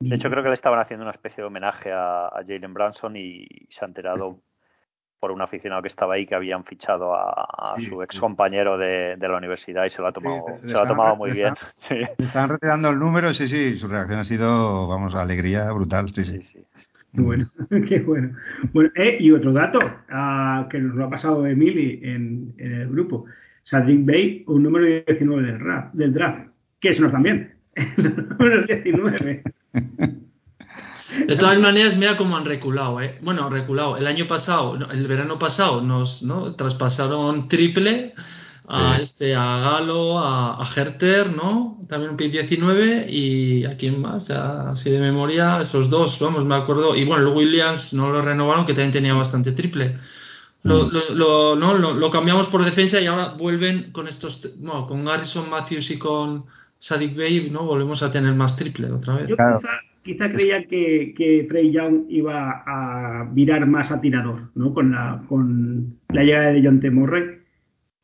De hecho, creo que le estaban haciendo una especie de homenaje a, a Jalen Branson y se ha enterado por un aficionado que estaba ahí que habían fichado a, su ex compañero de, la universidad y se lo ha tomado, se lo ha tomado muy bien. [LAUGHS]
Le están retirando el número, sí, sí, su reacción ha sido, vamos, alegría brutal, sí, sí. sí,
Qué bueno, [LAUGHS] qué bueno. Bueno, eh, y otro dato uh, que nos lo ha pasado Emily en, en el grupo. Sadrick Bay, un número 19 del, rap, del draft. que eso no también. Menos 19.
De todas maneras, mira cómo han reculado, ¿eh? Bueno, han reculado. El año pasado, el verano pasado, nos ¿no? traspasaron triple a este a Galo, a, a Herter, ¿no? También un pick 19 y a quién más, así de memoria, esos dos, vamos, me acuerdo. Y bueno, el Williams no lo renovaron, que también tenía bastante triple. Lo, mm. lo, no, lo, cambiamos por defensa y ahora vuelven con estos, bueno, con Garrison Matthews y con Sadik Bey, ¿no? Volvemos a tener más triple otra vez.
Yo quizá, creía que, que Trey Young iba a virar más a tirador, ¿no? Con la, con la llegada de John T.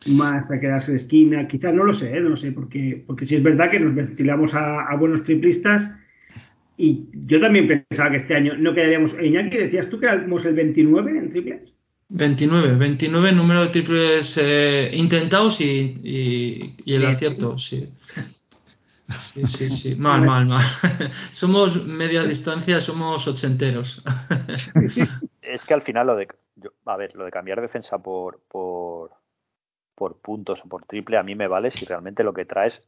más a quedarse de esquina, quizás no lo sé, ¿eh? no lo sé, porque, porque sí es verdad que nos ventilamos a, buenos triplistas y yo también pensaba que este año no quedaríamos. Iñaki, decías tú que éramos el 29 en triples.
29, 29 número de triples eh, intentados y, y, el acierto, sí. Sí, sí, sí, [LAUGHS] mal, mal, mal. [LAUGHS] somos media distancia, somos ochenteros. [LAUGHS]
es que al final lo de, a ver, lo de cambiar defensa por, por, por puntos o por triple a mí me vale si realmente lo que traes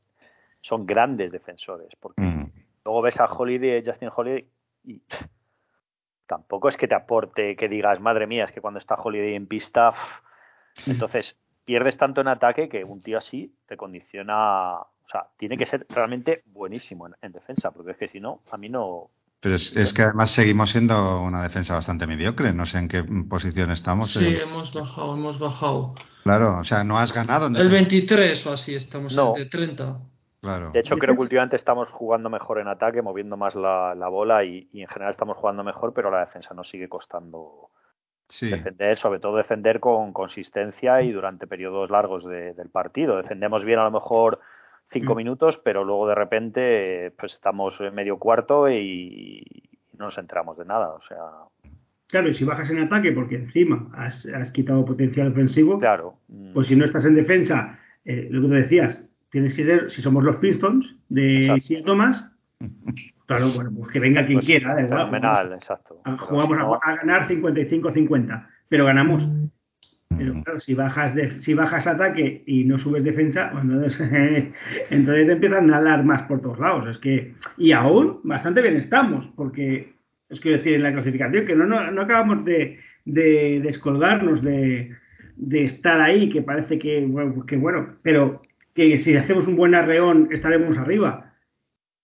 son grandes defensores. Porque mm. luego ves a Holiday, Justin Holiday y tampoco es que te aporte que digas, madre mía, es que cuando está Holiday en pista, entonces pierdes tanto en ataque que un tío así te condiciona, o sea, tiene que ser realmente buenísimo en, defensa, porque es que si no, a mí no...
Pero es, que además seguimos siendo una defensa bastante mediocre, no sé en qué posición estamos.
Sí, hemos bajado, hemos bajado.
Claro, o sea, no has ganado. En
el 23 o así, estamos en el 30.
De hecho, creo que últimamente estamos jugando mejor en ataque, moviendo más la, bola y, en general estamos jugando mejor, pero la defensa nos sigue costando defender, sobre todo defender con consistencia y durante periodos largos del partido. Defendemos bien a lo mejor cinco mm. minutos, pero luego de repente pues estamos en medio cuarto y, no nos enteramos de nada. O sea.
Claro, y si bajas en ataque porque encima has, quitado potencial ofensivo,
claro.
pues si no estás en defensa, eh, lo que te decías, tienes que ser, si somos los Pistons de Sia Thomas, claro, [LAUGHS] bueno, pues que venga quien pues quiera,
de Fenomenal, exacto.
Jugamos a, ganar 55-50, pero ganamos. Pero claro, si bajas de, si bajas ataque y no subes defensa, pues entonces, [LAUGHS] entonces empiezan a hablar más por todos lados. Es que, y aún bastante bien estamos, porque es que decir en la clasificación que no, no, no acabamos de, de descolgarnos de, de estar ahí, que parece que, bueno, que bueno, pero que si hacemos un buen arreón estaremos arriba.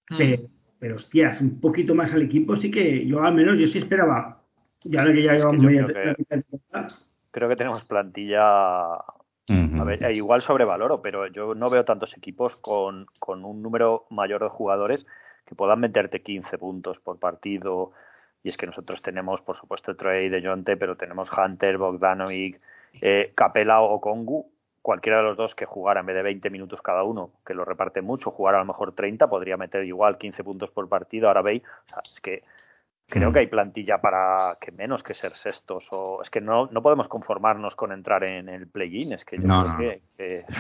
Mm. Pero, hostias, un poquito más al equipo sí que yo al menos yo sí esperaba. Ya que ya llevamos
creo, que, tenemos plantilla a ver, eh, igual sobrevaloro, pero yo no veo tantos equipos con, con, un número mayor de jugadores que puedan meterte 15 puntos por partido. Y es que nosotros tenemos, por supuesto, Trey de Jonte, pero tenemos Hunter, Bogdanovic, eh, Capela o Kongu cualquiera de los dos que jugara en vez de 20 minutos cada uno, que lo reparte mucho, jugar a lo mejor 30, podría meter igual 15 puntos por partido. Ahora veis, o sea, es que creo mm. que hay plantilla para que menos que ser sextos. O es que no, no podemos conformarnos con entrar en el play-in. Es que yo creo que. [LAUGHS]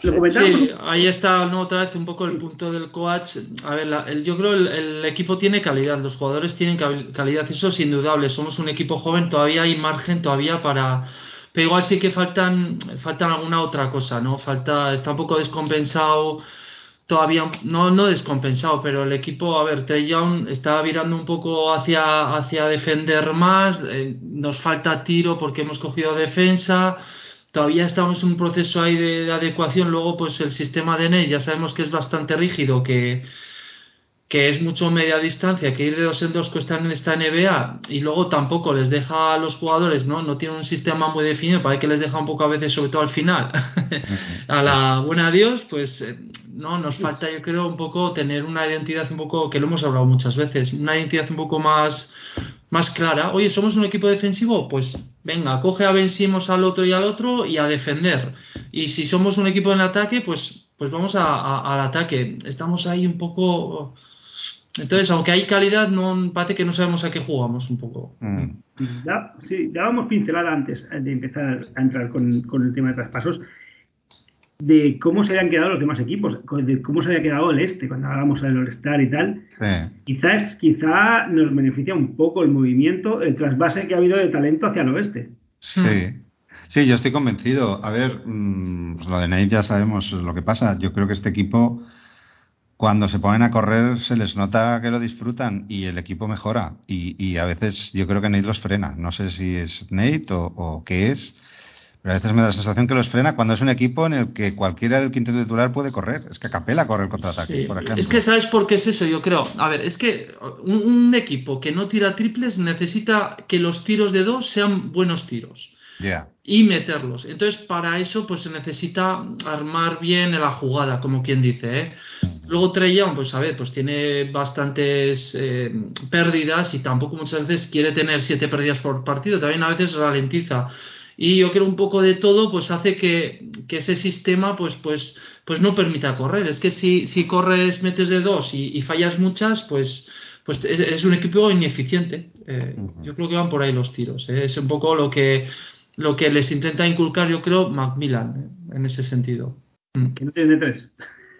Sí, ahí está ¿no? otra vez un poco el punto del coach. A ver, el, yo creo el, el equipo tiene calidad, los jugadores tienen calidad, eso es indudable. Somos un equipo joven, todavía hay margen todavía para, pero igual sí que faltan, faltan alguna otra cosa, ¿no? Falta, está un poco descompensado, todavía, no, descompensado, pero el equipo, a ver, Trey Young está virando un poco hacia, defender más, eh, nos falta tiro porque hemos cogido defensa, todavía estamos en un proceso ahí de, de adecuación, luego pues el sistema de NEI ya sabemos que es bastante rígido, que que es mucho media distancia, que ir de dos en dos cuesta en esta NBA y luego tampoco les deja a los jugadores, ¿no? No tiene un sistema muy definido, para que les deja un poco a veces, sobre todo al final. [LAUGHS] a la buena Dios, pues eh, no, nos falta yo creo un poco tener una identidad un poco, que lo hemos hablado muchas veces, una identidad un poco más, más clara. Oye, ¿somos un equipo defensivo? Pues venga, coge a vencimos al otro y al otro y a defender. Y si somos un equipo en ataque, pues, pues vamos al ataque. Estamos ahí un poco entonces, aunque hay calidad, no parece que no sabemos a qué jugamos un poco.
Mm. Ya, sí, dábamos pincelada antes de empezar a entrar con, el tema de traspasos de cómo se habían quedado los demás equipos, de cómo se había quedado el este cuando hablábamos del All-Star y tal. Quizás quizá nos beneficia un poco el movimiento, el trasvase que ha habido de talento hacia el oeste.
Sí. Sí, yo estoy convencido. A ver, mm, pues lo de Nate ya sabemos lo que pasa. Yo creo que este equipo, cuando se ponen a correr, se les nota que lo disfrutan y el equipo mejora. Y, a veces yo creo que Nate los frena. No sé si es Nate o qué es pero a veces me da la sensación que los frena cuando es un equipo en el que cualquiera del quinto titular puede correr. Es que Capela corre el contraataque, por ejemplo.
Es que sabes por qué es eso, yo creo. A ver, es que un, equipo que no tira triples necesita que los tiros de dos sean buenos tiros. Y meterlos. Entonces, para eso, pues se necesita armar bien la jugada, como quien dice. ¿eh? Luego Trey Young, pues a ver, pues tiene bastantes eh, pérdidas y tampoco muchas veces quiere tener siete pérdidas por partido. También a veces ralentiza y yo creo un poco de todo pues hace que, ese sistema pues pues pues no permita correr es que si, si corres metes de dos y, fallas muchas pues pues es, un equipo ineficiente eh, yo creo que van por ahí los tiros eh. es un poco lo que lo que les intenta inculcar yo creo Macmillan eh, en ese sentido
mm. que no tiene de tres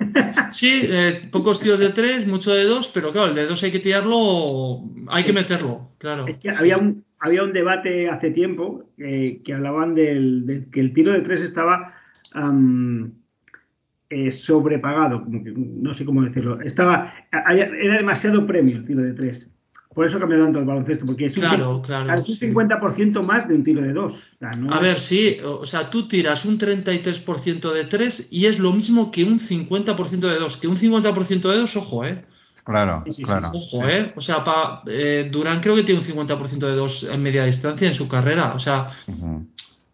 [LAUGHS]
Sí, pocos tiros de tres, mucho de dos, pero claro, el de dos hay que tirarlo, hay que meterlo, claro.
Es que había un, había un debate hace tiempo eh, que hablaban del, que el tiro de tres estaba eh, sobrepagado, como que, no sé cómo decirlo. Estaba, era demasiado premio el tiro de tres. Por eso cambió tanto el baloncesto, porque es un,
claro, claro,
un 50% más de un tiro de dos.
a ver, sí, o sea, tú tiras un 33% de tres y es lo mismo que un 50% de dos. Que un 50% de dos, ojo, ¿eh?
Claro, claro.
Ojo, ¿eh? O sea, pa, eh, Durán creo que tiene un 50% de dos en media distancia en su carrera. O sea,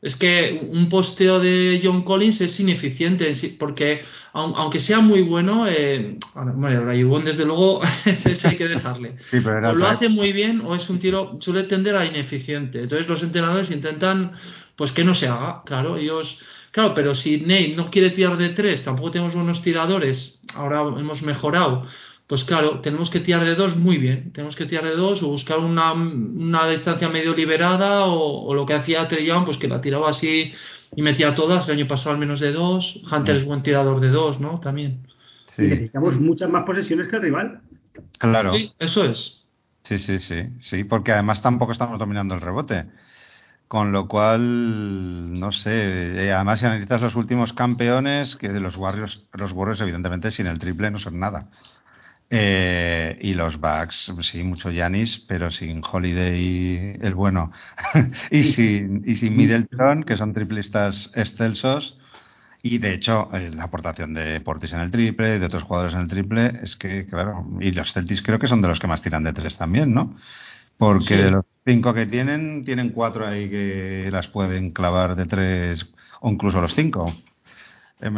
es que un posteo de John Collins es ineficiente, porque aunque sea muy bueno, eh, bueno, Rayubón desde luego [LAUGHS] hay que dejarle. o lo hace muy bien o es un tiro, suele tender a ineficiente. Entonces los entrenadores intentan, pues que no se haga, claro, ellos... Claro, pero si Nate no quiere tirar de tres, tampoco tenemos buenos tiradores, ahora hemos mejorado pues claro, tenemos que tirar de dos muy bien. Tenemos que tirar de dos o buscar una, una distancia medio liberada o, lo que hacía Young, pues que la tiraba así y metía todas. El año pasado al menos de dos. Hunter es buen tirador de dos, ¿no? También.
Sí. necesitamos muchas más posesiones que el rival.
Claro.
Sí, eso es.
Sí, sí, sí. Sí, porque además tampoco estamos dominando el rebote. Con lo cual, no sé, eh, además si analizas los últimos campeones, que de los Warriors, los Warriors evidentemente sin el triple no son nada. Eh, y los Bucks, sí, mucho Yanis, pero sin Holiday el bueno. [LAUGHS] y, sin, y sin Middleton, que son triplistas excelsos. Y de hecho, eh, la aportación de Portis en el triple, de otros jugadores en el triple, es que, claro, y los Celtics creo que son de los que más tiran de tres también, ¿no? Porque de los cinco que tienen, tienen cuatro ahí que las pueden clavar de tres, o incluso los cinco. Eh,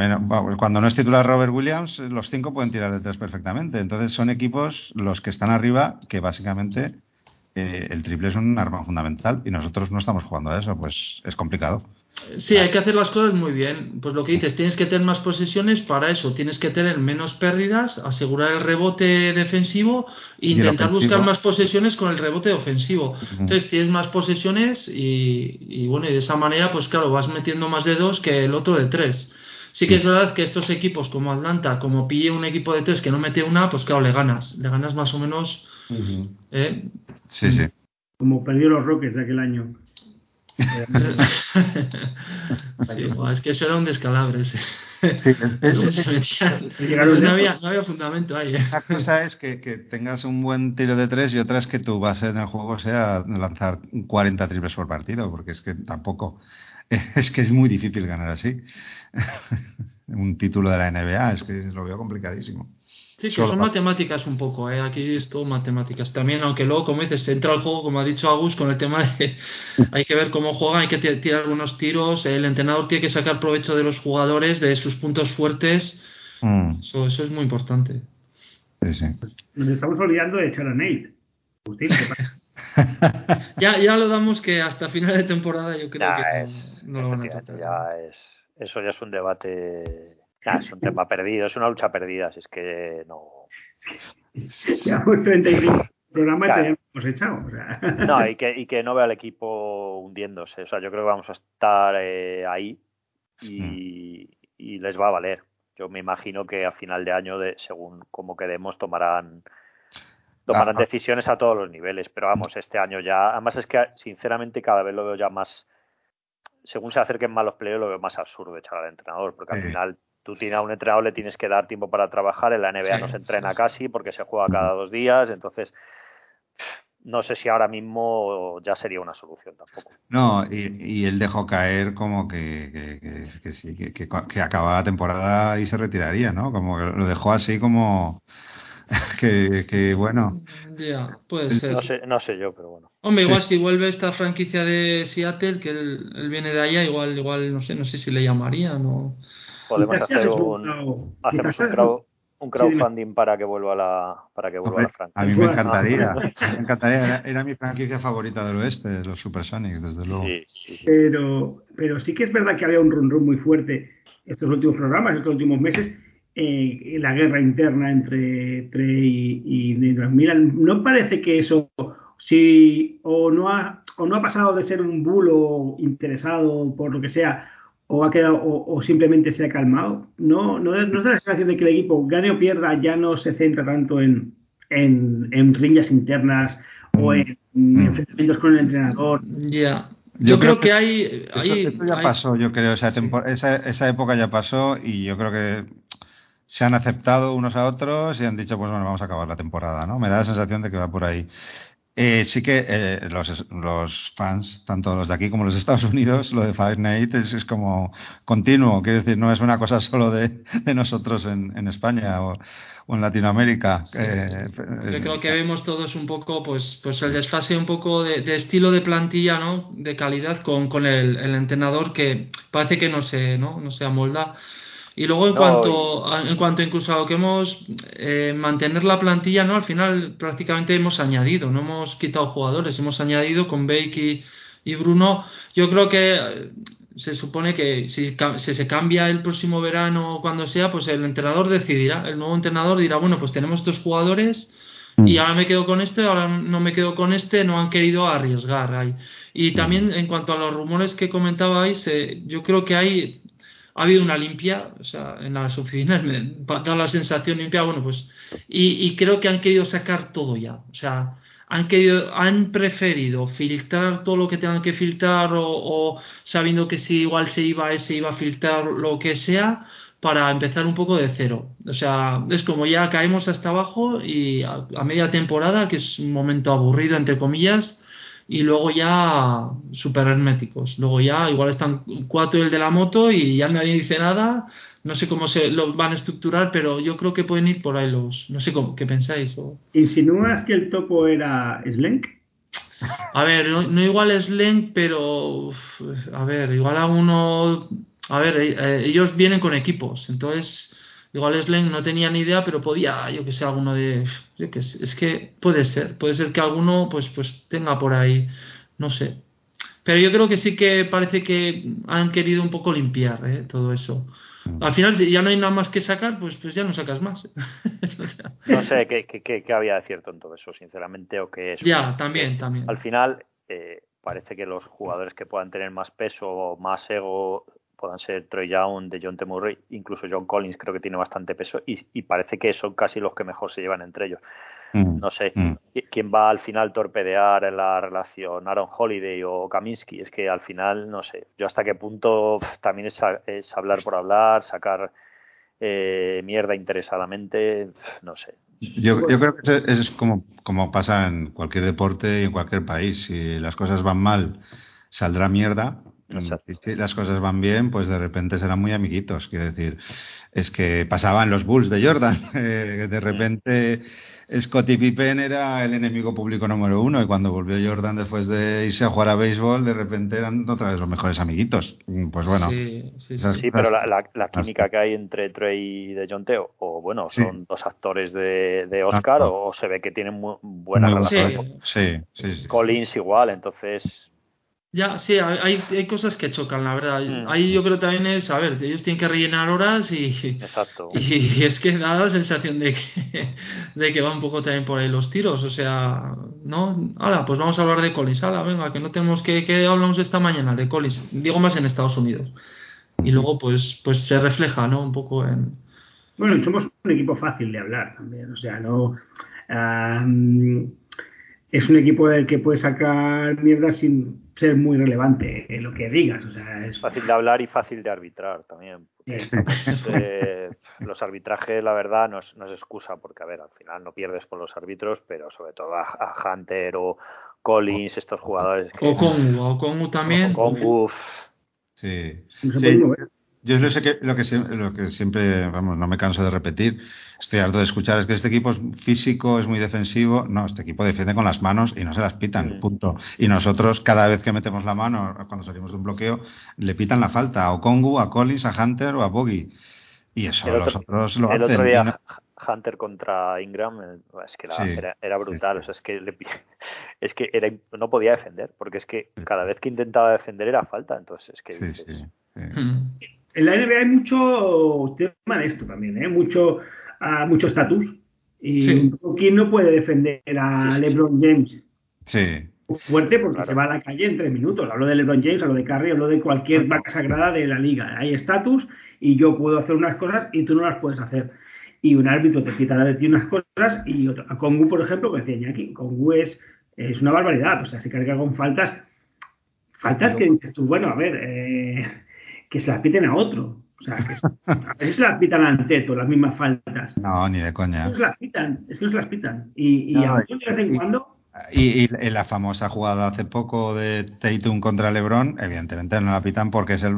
cuando no es titular Robert Williams, los cinco pueden tirar de tres perfectamente. Entonces son equipos los que están arriba que básicamente eh, el triple es un arma fundamental y nosotros no estamos jugando a eso, pues es complicado.
Sí, hay que hacer las cosas muy bien. Pues lo que dices, tienes que tener más posesiones para eso, tienes que tener menos pérdidas, asegurar el rebote defensivo e intentar buscar más posesiones con el rebote ofensivo. Entonces tienes más posesiones y, y, bueno, y de esa manera, pues claro, vas metiendo más de dos que el otro de tres. Sí que es verdad que estos equipos como Atlanta, como pille un equipo de tres que no mete una, pues claro, le ganas. Le ganas más o menos. ¿eh?
Sí, sí.
Como perdió los Rockets de aquel año. [LAUGHS] [LAUGHS]
sí, es que eso era un descalabre. Ese. [LAUGHS] [LAUGHS] no, había, no, había, fundamento ahí. ¿eh?
Una cosa es que, que, tengas un buen tiro de tres y otra es que tu base en el juego sea lanzar 40 triples por partido, porque es que tampoco. [LAUGHS] Es que es muy difícil ganar así. un título de la NBA, es que lo veo complicadísimo.
Sí, que son matemáticas un poco, ¿eh? aquí es todo matemáticas. También, aunque luego, como dices, entra al juego, como ha dicho Agus, con el tema de [LAUGHS] hay que ver cómo juegan, hay que tirar algunos tiros, el entrenador tiene que sacar provecho de los jugadores, de sus puntos fuertes. Mm. Eso, es muy importante.
Sí,
Nos estamos olvidando de echar a Nate.
ya, ya lo damos que hasta final de temporada yo creo que no, lo van a echar.
Ya es eso ya es un debate, es un tema perdido, es una lucha perdida, si es que no. [LAUGHS]
Llevamos 35 programas y te hemos echado. [LAUGHS]
No, y que, y que no vea al equipo hundiéndose. O sea, yo creo que vamos a estar eh, ahí y, y, les va a valer. Yo me imagino que a final de año, de, según cómo quedemos, tomarán tomarán decisiones a todos los niveles. Pero vamos, este año ya, además es que sinceramente cada vez lo veo ya más según se acerquen más los playoffs, lo veo más absurdo echar al entrenador, porque al final tú tienes a un entrenador le tienes que dar tiempo para trabajar, en la NBA no se entrena casi porque se juega cada dos días, entonces no sé si ahora mismo ya sería una solución tampoco.
No, y, él dejó caer como que, que, sí, que, que, acababa la temporada y se retiraría, ¿no? Como que lo dejó así como [LAUGHS] que, bueno.
Ya, puede ser.
No sé, no sé yo, pero bueno.
Hombre, igual si vuelve esta franquicia de Seattle, que él, viene de allá, igual, igual, no sé, no sé si le llamarían o...
Podemos hacer un, hacemos un, crowd, un crowdfunding para que vuelva a la para que vuelva a la franquicia.
A mí me encantaría, [LAUGHS] me encantaría, era, mi franquicia favorita del oeste, los Supersonics, desde luego.
pero, pero sí que es verdad que había un run run muy fuerte estos últimos programas, estos últimos meses, eh, la guerra interna entre Trey y, y Milan. No parece que eso sí o no ha o no ha pasado de ser un bulo interesado por lo que sea o ha quedado o, simplemente se ha calmado. No, no, no es la sensación de que el equipo gane o pierda ya no se centra tanto en, en, en ringas internas o en mm. enfrentamientos con el entrenador.
Ya. Yo, creo, que, hay,
eso, ya pasó, yo creo. Esa, esa, esa, época ya pasó y yo creo que se han aceptado unos a otros y han dicho, pues bueno, vamos a acabar la temporada, ¿no? Me da la sensación de que va por ahí. Eh, sí que eh, los, los, fans, tanto los de aquí como los de Estados Unidos, lo de Five Nights es, es, como continuo, quiero decir, no es una cosa [LAUGHS] solo de, de nosotros en, en España o, o, en Latinoamérica.
Eh, Yo creo que vemos todos un poco, pues, pues el desfase un poco de, de estilo de plantilla, ¿no? De calidad con, con el, el, entrenador que parece que no se, ¿no? No se amolda. Y luego en cuanto a, en cuanto incluso a lo que hemos eh, mantener la plantilla, ¿no? Al final prácticamente hemos añadido, no hemos quitado jugadores, hemos añadido con Bake y, Bruno. Yo creo que eh, se supone que si, se cambia el próximo verano o cuando sea, pues el entrenador decidirá, el nuevo entrenador dirá, bueno, pues tenemos estos jugadores y ahora me quedo con este, ahora no me quedo con este, no han querido arriesgar ahí. Y también en cuanto a los rumores que comentabais, eh, yo creo que hay ha habido una limpia, o sea, en las oficinas me da la sensación limpia, bueno, pues, y, creo que han querido sacar todo ya, o sea, han querido, han preferido filtrar todo lo que tengan que filtrar o, sabiendo que si igual se iba se iba a filtrar lo que sea para empezar un poco de cero. O sea, es como ya caemos hasta abajo y a media temporada, que es un momento aburrido, entre comillas, y luego ya super herméticos. Luego ya igual están cuatro el de la moto y ya nadie dice nada. No sé cómo se lo van a estructurar, pero yo creo que pueden ir por ahí los. No sé cómo, qué pensáis. O...
¿Insinúas que el topo era Slenk?
A ver, no, igual Slenk, pero. A ver, igual a uno. A ver, eh, ellos vienen con equipos, entonces Igual Slen no tenía ni idea, pero podía, yo que sé, alguno de. que es que puede ser, puede ser que alguno pues, pues tenga por ahí, no sé. Pero yo creo que sí que parece que han querido un poco limpiar ¿eh? todo eso. Mm. Al final, si ya no hay nada más que sacar, pues, pues ya no sacas más. [LAUGHS]
no sé qué, qué, qué, había de cierto en todo eso, sinceramente, o qué es.
Ya, también, también.
Al final, eh, parece que los jugadores que puedan tener más peso o más ego puedan ser Troy Young, de John T. Murray, incluso John Collins creo que tiene bastante peso y, parece que son casi los que mejor se llevan entre ellos. Mm, no sé mm. quién va al final torpedear la relación, Aaron Holiday o Kaminsky. Es que al final, no sé, yo hasta qué punto también es, es, hablar por hablar, sacar eh, mierda interesadamente, no sé.
Yo, yo creo que es como, como pasa en cualquier deporte y en cualquier país. Si las cosas van mal, saldrá mierda si las cosas van bien, pues de repente serán muy amiguitos. Quiero decir, es que pasaban los Bulls de Jordan. [LAUGHS] Eh, de repente Scottie Pippen era el enemigo público número uno y cuando volvió Jordan después de irse a jugar a béisbol, de repente eran otra vez los mejores amiguitos. Pues bueno.
Sí, sí, pero la, química que hay entre Trey y de John Teo, o bueno, son dos actores de, de Oscar, o, se ve que tienen muy buena relación.
Sí,
Collins igual, entonces
ya, sí, hay, hay cosas que chocan, la verdad. Mm. Ahí yo creo también es, a ver, ellos tienen que rellenar horas y,
Exacto.
y, [LAUGHS] es que da la sensación de que, de que va un poco también por ahí los tiros. O sea, ¿no? Ahora, pues vamos a hablar de Collins. Ahora, venga, que no tenemos que, que hablamos esta mañana de Collins. Digo más en Estados Unidos. Y luego, pues, pues se refleja, ¿no? Un poco en.
Bueno, somos un equipo fácil de hablar también. O sea, no es un equipo del que puede sacar mierda sin ser muy relevante en lo que digas. O sea, es
fácil de hablar y fácil de arbitrar también. Eh, [LAUGHS] los arbitrajes, la verdad, no es, no es, excusa, porque, a ver, al final no pierdes por los árbitros, pero sobre todo a, Hunter o Collins, estos jugadores.
o con o Congu también.
O con
Sí. sí. Yo lo, sé que, lo, que, lo que siempre, vamos, no me canso de repetir, estoy harto de escuchar, es que este equipo es físico, es muy defensivo. No, este equipo defiende con las manos y no se las pitan, punto. Y nosotros, cada vez que metemos la mano, cuando salimos de un bloqueo, le pitan la falta a Okongu, a Collins, a Hunter o a Boggy. Y eso los otros lo
el
hacen.
Otro día, Hunter contra Ingram, es que era, brutal. O sea, es que, [LAUGHS] es que era, no podía defender, porque es que cada vez que intentaba defender era falta. Entonces, es que.
Sí,
mm en la NBA hay mucho tema de esto también, ¿eh? mucho uh, mucho estatus. Y ¿quién no puede defender a LeBron James?
Sí.
Fuerte porque se va a la calle en tres minutos. Hablo de LeBron James, hablo de Curry, hablo de cualquier vaca sagrada de la liga. Hay estatus y yo puedo hacer unas cosas y tú no las puedes hacer. Y un árbitro te quita de ti unas cosas y otro. A Congu, por ejemplo, que decía Iñaki, Congu es, es una barbaridad. O sea, se carga con faltas. Faltas que dices tú, bueno, a ver, eh, que se las piten a otro. O sea, que [LAUGHS] a veces se las pitan al teto, las mismas faltas.
No, ni de coña.
Es que no se las pitan, es que no se las pitan. Y, y a de vez en cuando.
Y, y, la famosa jugada hace poco de Tatum contra LeBron, evidentemente no la pitan porque es el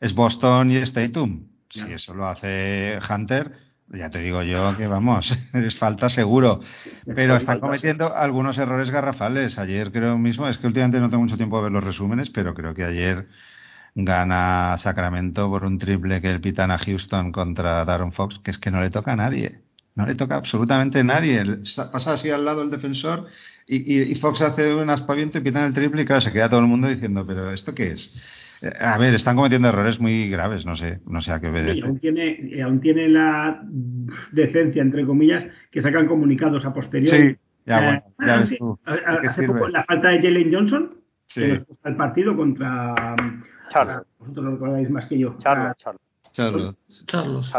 es Boston y es Tatum. Si eso lo hace Hunter, ya te digo yo que vamos, [LAUGHS] es falta seguro. Pero están cometiendo algunos errores garrafales. Ayer creo mismo, es que últimamente no tengo mucho tiempo de ver los resúmenes, pero creo que ayer gana Sacramento por un triple que el pitan a Houston contra Darren Fox, que es que no le toca a nadie. No le toca absolutamente a nadie. Pasa así al lado el defensor y, Fox hace un aspaviento y pitan el triple y claro, se queda todo el mundo diciendo, pero ¿esto qué es? Eh, a ver, están cometiendo errores muy graves, no sé, no sé a qué obedece.
aún, tiene, aún tiene la decencia, entre comillas, que sacan comunicados a posteriori.
Sí, ya,
eh, bueno, Hace poco la falta de Jalen Johnson, que el partido contra
Charles.
Vosotros lo recordáis más que yo.
Charles. Charles.
Charles.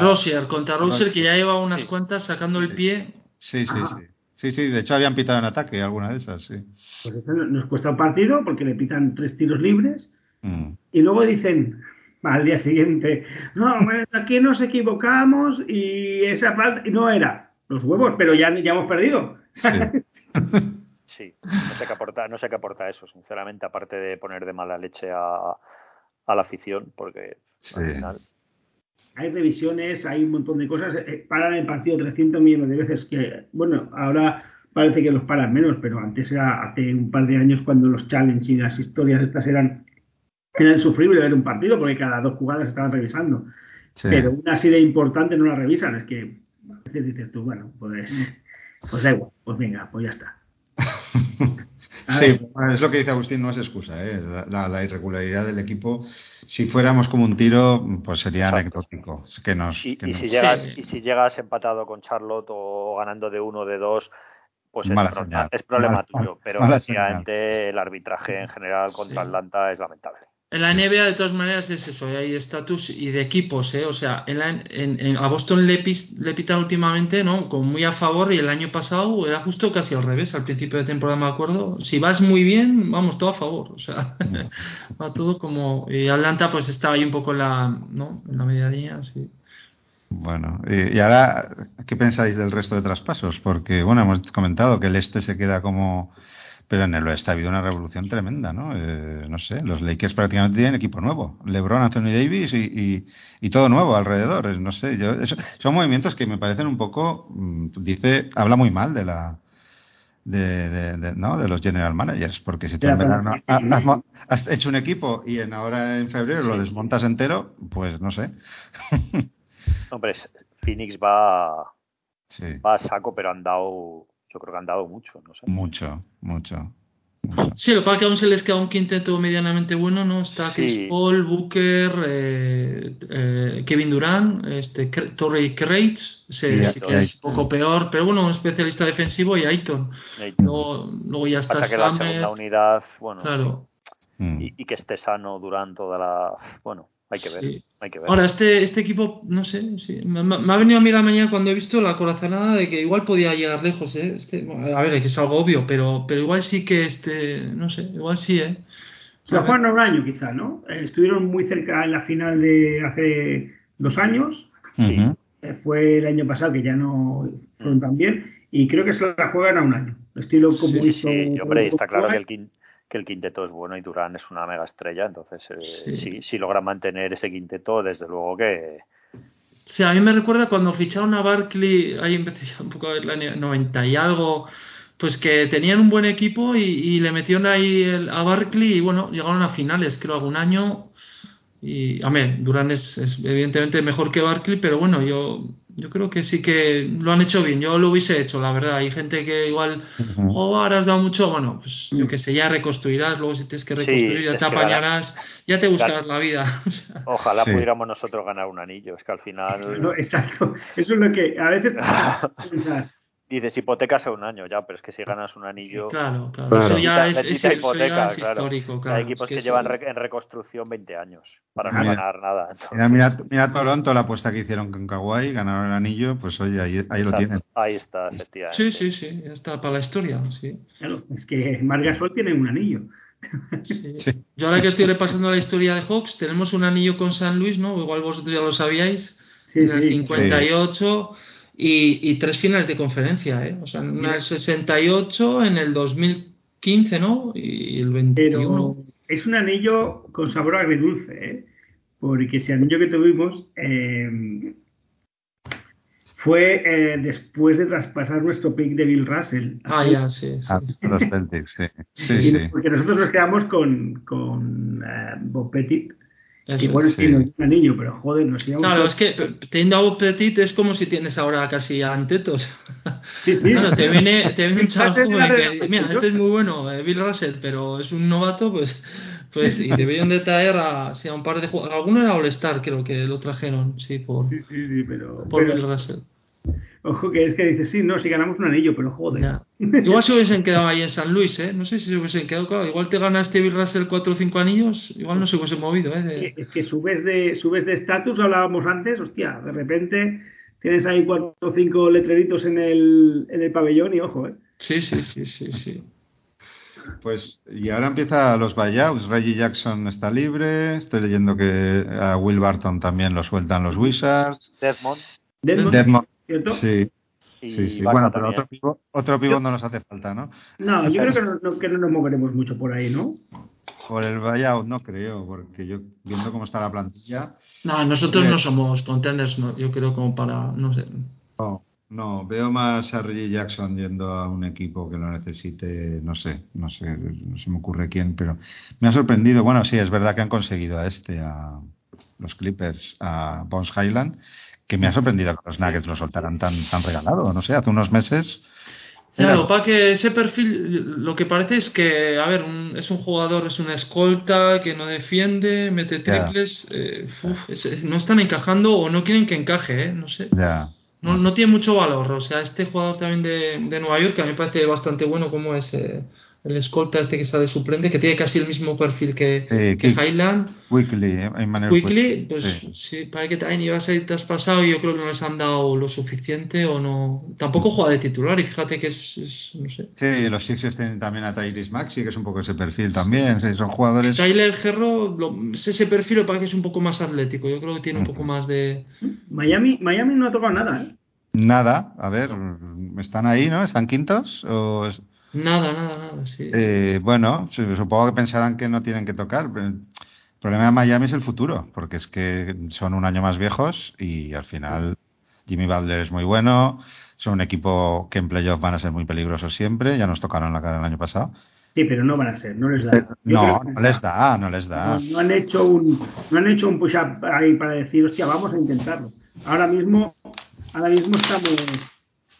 Rosier contra Rosier, que ya lleva unas cuantas sacando el pie.
Sí, sí, sí. Sí, sí, de hecho habían pitado en ataque alguna de esas, sí.
Pues eso nos cuesta el partido porque le pitan tres tiros libres mm. y luego dicen al día siguiente, no, aquí nos equivocamos y esa falta no era los huevos, pero ya, ya hemos perdido.
Sí. [LAUGHS] sí, no sé qué aporta, no sé qué aporta eso, sinceramente, aparte de poner de mala leche a, a la afición, porque al final
hay revisiones, hay un montón de cosas. Eh, paran el partido 300 millones de veces que, bueno, ahora parece que los paran menos, pero antes era hace un par de años cuando los challenges y las historias estas eran, eran insufribles ver un partido porque cada dos jugadas estaban revisando. Pero una serie importante no la revisan. Es que a veces dices tú, bueno, pues, pues da igual, pues venga, pues ya está. [LAUGHS]
Sí, es lo que dice Agustín, no es excusa. ¿eh? La, irregularidad del equipo, si fuéramos como un tiro, pues sería anecdótico. Que nos,
y, si llegas, y si llegas empatado con Charlotte o ganando de uno o de dos, pues es, problema tuyo. Pero obviamente el arbitraje en general contra Atlanta es lamentable.
En la NBA, de todas maneras, es eso, hay estatus y de equipos, ¿eh? O sea, en en, a Boston le, le, pitan últimamente, ¿no? Como muy a favor y el año pasado era justo casi al revés, al principio de temporada me acuerdo. Si vas muy bien, vamos, todo a favor, o sea, [LAUGHS] va todo como... Y Atlanta pues está ahí un poco en la, ¿no? En la medianía, sí.
Bueno, y, ahora, ¿qué pensáis del resto de traspasos? Porque, bueno, hemos comentado que el este se queda como pero en el oeste ha habido una revolución tremenda, ¿no? Eh, no sé, los Lakers prácticamente tienen equipo nuevo. LeBron, Anthony Davis y, y, todo nuevo alrededor. No sé, yo, son movimientos que me parecen un poco, mm, dice, habla muy mal de la, de, de, ¿no? de los general managers, porque si tú en verano has, hecho un equipo y en ahora en febrero lo desmontas entero, pues no sé. [LAUGHS]
Hombre, Phoenix va, va a saco, pero han dado yo creo que han dado mucho, no sé.
Mucho, mucho.
Sí, lo que pasa es que aún se les queda un quinteto medianamente bueno, ¿no? Está Chris Paul, Booker, eh, eh, Kevin Durant, este, Torrey Craig, sí, que es un poco peor, pero bueno, un especialista defensivo y Ayton. Luego, ya está
Pasa que la segunda unidad, bueno,
claro.
Mm. y, que esté sano durante toda la... Bueno, Hay que ver,
Sí.
hay que ver.
Ahora, este, este equipo, no sé, sí, me, me- ha venido a mí la mañana cuando he visto la corazonada de que igual podía llegar lejos, ¿eh? Este, a ver, es algo obvio, pero, pero igual sí que este, no sé, igual sí, ¿eh?
Se lo jugaron a un año quizá, ¿no? Eh, estuvieron muy cerca en la final de hace dos años.
Ujú.
Eh, fue el año pasado que ya no fueron tan bien. Y creo que se la juegan a un año. Estilo como
Sí,
hizo.
Sí, y, hombre, está claro que el, que el quinteto es bueno y Durán es una mega estrella, entonces eh,
Sí.
si, si logra mantener ese quinteto, desde luego que
Sí, a mí me recuerda cuando ficharon a Barkley, ahí empecé ya un poco el año 90 y algo, pues que tenían un buen equipo y, y le metieron ahí el- a Barkley y bueno, llegaron a finales, creo, algún año. Y, a ver, Durán es, es evidentemente mejor que Barkley, pero bueno, yo, yo creo que sí que lo han hecho bien. Yo lo hubiese hecho, la verdad. Hay gente que igual, oh, ahora has dado mucho. Bueno, pues yo que sé, ya reconstruirás, luego si tienes que
Sí,
reconstruir, ya te apañarás, ya te buscarás la vida. [LAUGHS]
Ojalá
Sí.
pudiéramos nosotros ganar un anillo. Es que al final
No, exacto. Eso es lo que a veces [LAUGHS] piensas.
Dices hipotecas a un año ya, pero es que si ganas un anillo,
Claro, claro.
Claro.
Eso ya es,
necesita
es- eso ya
hipoteca,
es
claro.
histórico, claro.
hay equipos
Es
que,
eso-
llevan re- en reconstrucción 20 años para no ganar nada. entonces-
Mira, mira, mira Toronto, la apuesta que hicieron con Kawhi, ganaron el anillo, pues oye, ahí, ahí lo tienen.
Ahí está, efectivamente.
Sí, sí, sí, está para la historia, sí.
Claro, es que Margasol tiene un anillo.
sí.
Sí.
Yo ahora que estoy repasando la historia de Hawks, tenemos un anillo con San Luis, ¿no? Igual vosotros ya lo sabíais,
Sí,
en el
sí.
58 y, y tres finales de conferencia, ¿eh? O sea, una del 68, en el 2015, ¿no? Y el 21.
Pero es un anillo con sabor agridulce, ¿eh? Porque ese anillo que tuvimos eh, fue eh, después de traspasar nuestro pick de Bill Russell.
Ah, ya, sí. sí.
Ah, los Celtics, sí. Sí,
Y
sí.
Porque nosotros nos quedamos con, con eh, Bob Pettit.
Eso
Y bueno,
es.
sí, no es un anillo, pero joder, nos íbamos.
Claro, es que teniendo a Bob Petit es como si tienes ahora casi a Antetos.
Sí, sí.
Claro, te viene, te viene un chaval joven que, mira, este es muy bueno, eh, Bill Russell, pero es un novato, pues, pues y debieron de traer a, sí, a un par de jugadores. Alguno era All-Star, creo que lo trajeron, sí, por,
Sí, sí, sí, pero.
por
pero,
Bill Russell.
Ojo, que es que dices, sí, no, si ganamos un anillo, pero joder.
Ya. Igual se hubiesen quedado ahí en San Luis, ¿eh? No sé si se hubiesen quedado, claro, igual te gana Bill Russell 4 o 5 anillos, igual no se hubiese movido, ¿eh? De-
Es que subes de subes de estatus, hablábamos antes, hostia, de repente tienes ahí cuatro o cinco letreritos en el, en el pabellón y ojo, ¿eh?
Sí, sí, sí, sí, sí.
Pues, y ahora empieza los buyouts. Reggie Jackson está libre. Estoy leyendo que a Will Barton también lo sueltan los Wizards.
Desmond
Desmond,
Desmond,
¿cierto?
sí, sí, sí. Bueno, pero otro pivo, otro pivo no nos hace falta, ¿no?
No, yo creo que no, no- que no nos moveremos mucho por ahí, ¿no?
Por el buyout no creo, porque yo viendo cómo está la plantilla,
No, nosotros
Hombre.
no somos contenders, no, yo creo como para, no sé.
no, no, veo más a Reggie Jackson yendo a un equipo que lo necesite, no sé, no sé, no se me ocurre quién, pero me ha sorprendido. Bueno, sí, es verdad que han conseguido a este, a los Clippers, a Bones Highland, que me ha sorprendido que los Nuggets lo soltaran tan, tan regalado. No sé, hace unos meses.
Claro, para que ese perfil, lo que parece es que, a ver, un- es un jugador, es una escolta que no defiende, mete triples, eh, uf, es- no están encajando o no quieren que encaje, ¿eh? no sé.
Ya.
No, no tiene mucho valor, o sea, este jugador también de, de Nueva York, que a mí me parece bastante bueno, como es eh, el escolta este que sale suplente, que tiene casi el mismo perfil que,
Sí,
que Highland.
Weekly, eh,
Quickly, pues
Sí.
sí. parece que también iba a ser traspasado y yo creo que no les han dado lo suficiente o no. Tampoco juega de titular y fíjate que es, es- no sé.
Sí, los Sixers tienen también a Tyrese Maxi, que es un poco ese perfil también. Sí, son jugadores.
Tyler es ese perfil, lo que es un poco más atlético. Yo creo que tiene un poco más de.
Miami, Miami no ha tocado nada, ¿eh?
Nada, a ver, ¿están ahí, no? ¿Están quintos? O es-
Nada, nada, nada, sí.
eh, bueno, su- supongo que pensarán que no tienen que tocar. pero el problema de Miami es el futuro, porque es que son un año más viejos y al final Jimmy Butler es muy bueno. Son un equipo que en playoff van a ser muy peligrosos siempre. Ya nos tocaron la cara el año pasado.
Sí, pero no van a ser, no les da. Creo
No,
que
no les da, no les da.
No, no han hecho un no han hecho un push up ahí para decir hostia vamos a intentarlo ahora mismo ahora mismo estamos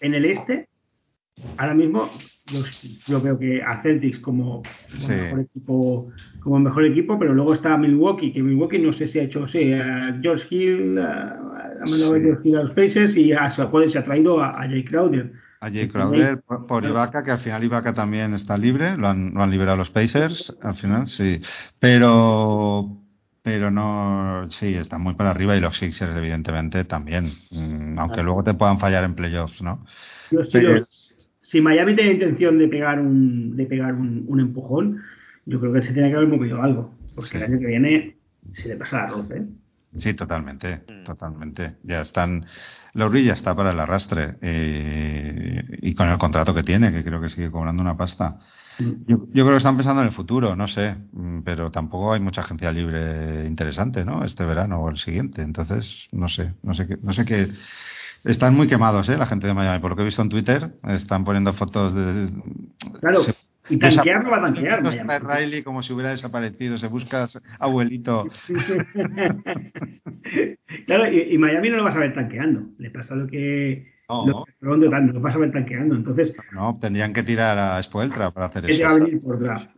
en el este ahora mismo los- yo veo que a Celtics como, como
Sí.
mejor equipo como mejor equipo pero luego está Milwaukee que Milwaukee no sé si ha hecho sí, a George Hill a, ha mandado a
Sí.
George Hill a los Pacers y a se ha traído a, a Jay Crowder
A Jay Crowder por, por Ibaka, que al final Ibaka también está libre, lo han, lo han liberado los Pacers, al final sí. Pero pero no, sí, están muy para arriba y los Sixers evidentemente también, mm, aunque luego te puedan fallar en playoffs, ¿no?
Si Miami tiene intención de pegar un, de pegar un, empujón, yo creo que se tiene que haber movido algo, porque el año que viene se le pasa la arroz, ¿eh?
Sí, totalmente, mm. totalmente. Ya están, Lowry ya está para el arrastre eh, y con el contrato que tiene, que creo que sigue cobrando una pasta. Mm. Yo, creo que están pensando en el futuro, no sé, mm, pero tampoco hay mucha agencia libre interesante, ¿no? Este verano o el siguiente, entonces no sé, no sé qué, no sé qué. Están muy quemados, ¿eh? La gente de Miami, por lo que he visto en Twitter, están poniendo fotos de.
Claro. Y tanquear no va a tanquear.
Riley como si hubiera desaparecido, se busca abuelito. [LAUGHS]
claro, y, Miami no lo vas a ver tanqueando. Le pasa lo que. No. Lo, no lo vas a ver tanqueando. Entonces.
No, tendrían que tirar a Spoeltra para hacer
eso. va a venir por draft?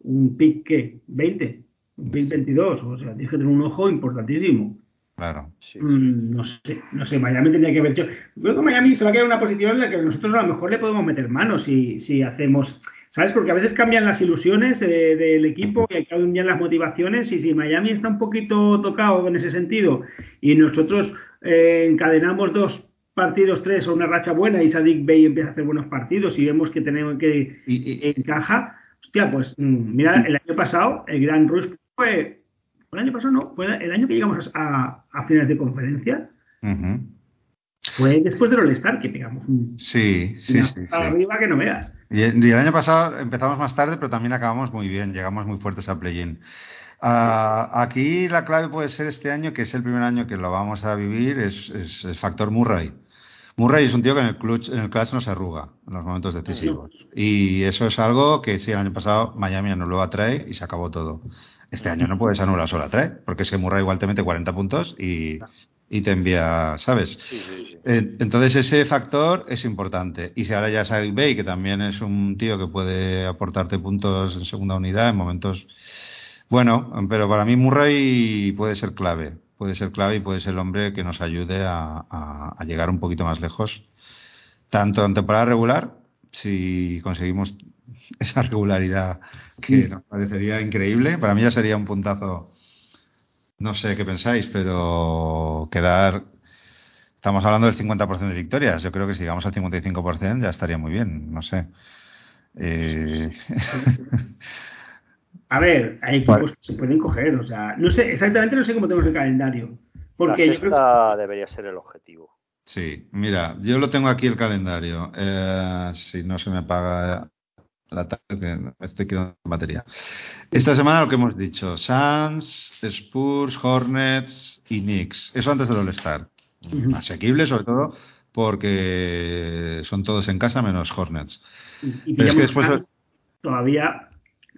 Un pick, ¿qué? ¿20? Un pick 22. O sea, tienes que tener un ojo importantísimo.
Claro.
Mm, no sé, no sé, Miami tendría que haber hecho. Creo que Miami se va a quedar en una posición en la que nosotros a lo mejor le podemos meter manos si, si hacemos ¿Sabes? Porque a veces cambian las ilusiones eh, del equipo y cambian las motivaciones. Y si Miami está un poquito tocado en ese sentido y nosotros eh, encadenamos dos partidos, tres o una racha buena y Sadik Bey empieza a hacer buenos partidos y vemos que tenemos que encaja, hostia, pues mm, mira, el año pasado el Gran Rush fue, el año pasado no, fue el año que llegamos a, finales de conferencia. Fue después del All-Star que pegamos un.
Sí, sí, sí,
Arriba que no veas.
Y, el año pasado empezamos más tarde, pero también acabamos muy bien, llegamos muy fuertes al play-in. Ah, aquí la clave puede ser este año, que es el primer año que lo vamos a vivir, es, el factor Murray. Murray es un tío que en el clutch, en el clutch no se arruga en los momentos decisivos. Y eso es algo que sí, el año pasado Miami no lo atrae y se acabó todo. Este año no puedes anular solo atrae, porque es que Murray igual te mete 40 puntos y, y te envía, ¿sabes? Eh, entonces ese factor es importante. Y si ahora ya sabes Bay, que también es un tío que puede aportarte puntos en segunda unidad en momentos... Bueno, pero para mí Murray puede ser clave, puede ser clave y puede ser el hombre que nos ayude a, llegar un poquito más lejos, tanto en temporada regular, si conseguimos esa regularidad que nos parecería increíble, para mí ya sería un puntazo no sé qué pensáis, pero quedar. Estamos hablando del 50% de victorias. Yo creo que si llegamos al 55% ya estaría muy bien. No sé. Eh,
A ver, hay equipos que se pueden coger. O sea, no sé, exactamente no sé cómo tenemos el calendario. Porque
La sexta debería ser el objetivo.
Sí, mira, yo lo tengo aquí el calendario. Eh, si no se me apaga la tarde, estoy quedando batería. Esta semana lo que hemos dicho, Suns, Spurs, Hornets y Knicks. Eso antes del All-Star. Asequible sobre todo porque son todos en casa menos Hornets.
Y, Pero es que después... Todavía...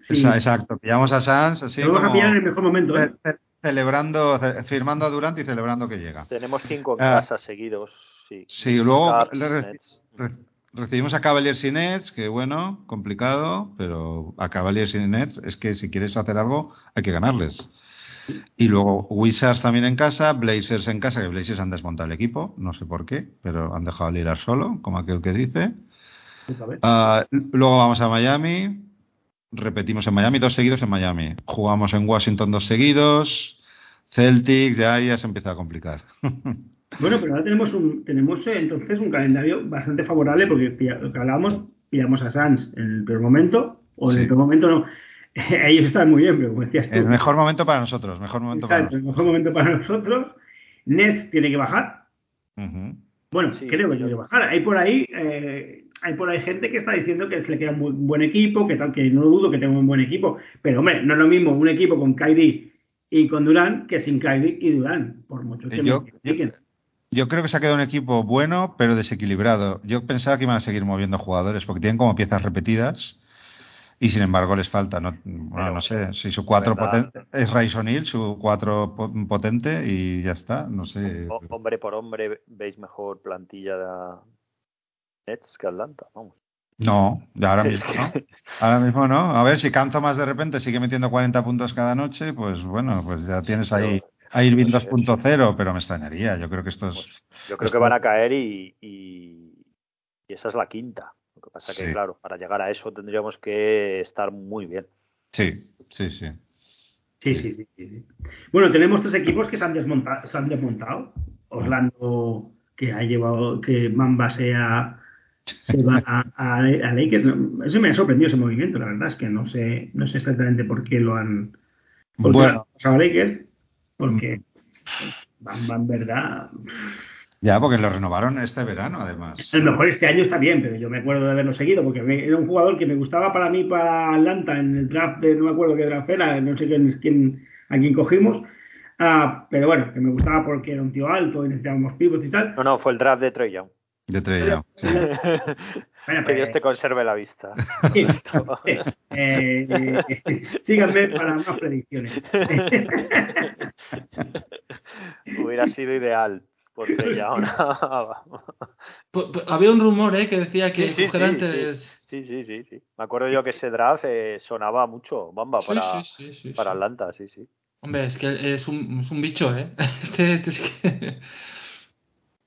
exacto, pillamos a Suns así
Vamos a pillar en el mejor momento. ¿eh?
Celebrando, firmando a Durant y celebrando que llega.
Tenemos cinco en ah. casa seguidos. Sí,
sí luego Recibimos a Cavaliers y Nets, que bueno, complicado, pero a Cavaliers y Nets es que si quieres hacer algo hay que ganarles. Y luego Wizards también en casa, Blazers en casa, que Blazers han desmontado el equipo, no sé por qué, pero han dejado a Lirar solo, como aquel que dice. Uh, luego vamos a Miami, repetimos en Miami, dos seguidos en Miami. Jugamos en Washington dos seguidos, Celtics, ya, ya se empieza a complicar. [LAUGHS]
Bueno, pero ahora tenemos un, tenemos eh, entonces un calendario bastante favorable porque lo que hablábamos, pillamos a Sans en el peor momento, o en el peor momento no. [LAUGHS] Ellos están muy bien, pero como decías tú.
El mejor momento para nosotros, mejor momento para nosotros.
El mejor momento para nosotros. Nets tiene que bajar. Bueno, creo que tiene que bajar. Hay por ahí, eh, hay por ahí gente que está diciendo que se le queda un buen equipo, que tal, que no dudo que tenga un buen equipo. Pero hombre, no es lo mismo un equipo con Kyrie y con Durán que sin Kyrie y Durán, por mucho que yo,
yo creo que se ha quedado un equipo bueno, pero desequilibrado. Yo pensaba que iban a seguir moviendo jugadores porque tienen como piezas repetidas y sin embargo les falta. No, bueno, no sé si su cuatro potente, es Ray su cuatro potente y ya está. No sé.
hombre por hombre, ¿veis mejor plantilla de Nets que Atlanta? Vamos.
No, ahora mismo no. Ahora mismo no. A ver, si Canto más de repente sigue metiendo 40 puntos cada noche, pues bueno, pues ya tienes ahí a Irving 2.0, pero me extrañaría. Yo creo que estos.
Yo creo que van a caer y, y, esa es la quinta. Lo que pasa que, claro, para llegar a eso tendríamos que estar muy bien.
Sí, sí, sí.
Sí, sí, sí, sí. Bueno, tenemos tres equipos que se han, desmontado, se han desmontado. Orlando, que ha llevado que Mamba sea se va a, a, a Lakers. Eso me ha sorprendido ese movimiento, la verdad es que no sé, no sé exactamente por qué lo han,
Bueno.
lo han pasado a Lakers, porque Bamba en verdad.
Ya, porque lo renovaron este verano, además.
A lo mejor este año está bien, pero yo me acuerdo de haberlo seguido porque me- era un jugador que me gustaba para mí para Atlanta en el draft de no me acuerdo qué draft era, no sé quién, quién a quién cogimos. Ah, pero bueno, que me gustaba porque era un tío alto y necesitábamos pivots y tal.
No, no, fue el draft de Troy Young.
De Trey Young, sí. [LAUGHS]
Bueno,
que Dios te conserve la vista.
sí, [LAUGHS] sí. Eh, eh, síganme para más predicciones. [LAUGHS]
Hubiera sido ideal. Porque ya ahora.
Había un rumor ¿eh? que decía que
Sí, sí,
antes.
Sí, sí, sí, sí. Me acuerdo yo que ese draft eh, sonaba mucho, Bamba,
Sí,
para,
sí, sí, sí,
para. Atlanta, sí, sí.
Hombre, es que es un, es un bicho, ¿eh? [LAUGHS] Este, este es que...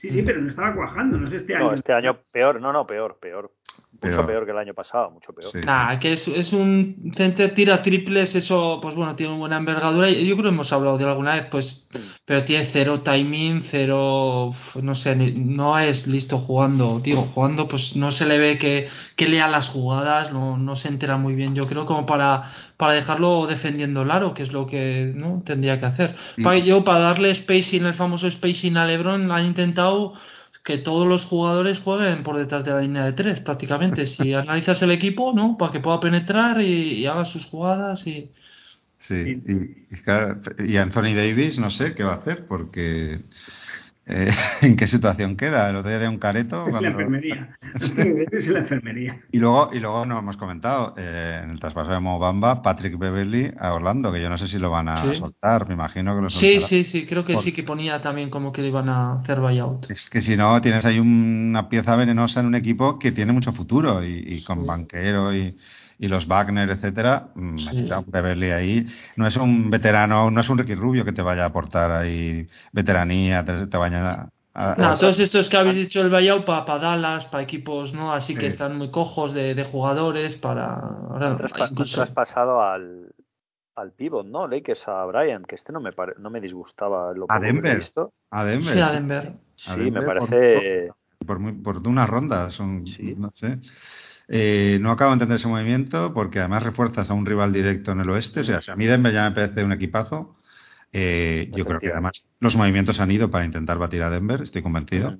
Sí, sí, pero no estaba cuajando, no sé este año.
No, este año peor, no, no, peor, peor. Mucho
Peor.
peor que el año pasado, mucho peor.
Sí.
Nah, que es, es un center tira triples, eso, pues bueno, tiene una buena envergadura. Yo creo que hemos hablado de alguna vez, pues, pero tiene cero timing, cero, no sé, no es listo jugando, digo, jugando, pues no se le ve que, que lea las jugadas, no, no se entera muy bien, yo creo, como para, para dejarlo defendiendo el aro, que es lo que no tendría que hacer.
Y-
Para, yo, para darle spacing, el famoso spacing a LeBron, han intentado que todos los jugadores jueguen por detrás de la línea de tres, prácticamente. Si [LAUGHS] analizas el equipo, ¿no? Para que pueda penetrar y, y haga sus jugadas y...
Sí, y, y claro, y Anthony Davis, no sé qué va a hacer, porque eh, [LAUGHS] ¿en qué situación queda? El otro día de un careto.
Es la enfermería. [LAUGHS] [LAUGHS] Es la enfermería.
Y luego, y luego no hemos comentado, eh, en el traspaso de Mobamba, Patrick Beverly a Orlando, que yo no sé si lo van a
Sí.
soltar, me imagino que lo
Sí,
soltarán.
sí, sí, creo que
Por-
sí que ponía también como que le iban a hacer buyout.
Es que si no, tienes ahí una pieza venenosa en un equipo que tiene mucho futuro y, y con
Sí.
Banquero y, y los Wagner, etcétera, mm,
Sí.
Beverly ahí. No es un veterano, no es un Ricky Rubio que te vaya a aportar ahí veteranía, te, te vaya a... a-
Nada,
a-
todos estos que habéis dicho el buyout para Dallas, para equipos, ¿no? Así
Sí.
que están muy cojos de, de jugadores para... ahora,
traspa-
incluso-
traspasado al, al pivot, ¿no? Lakers a Brian, que este no me, pare- no me disgustaba lo
A
poco que he
Denver.
visto.
a Denver.
Sí, a Denver.
Sí,
A
me
Denver por-
parece...
por, muy, por una ronda, son,
Sí.
no sé. Eh, no acabo de entender ese movimiento porque además refuerzas a un rival directo en el oeste. O sea, si a mí Denver ya me parece un equipazo. eh, yo creo que además los movimientos han ido para intentar batir a Denver, estoy convencido.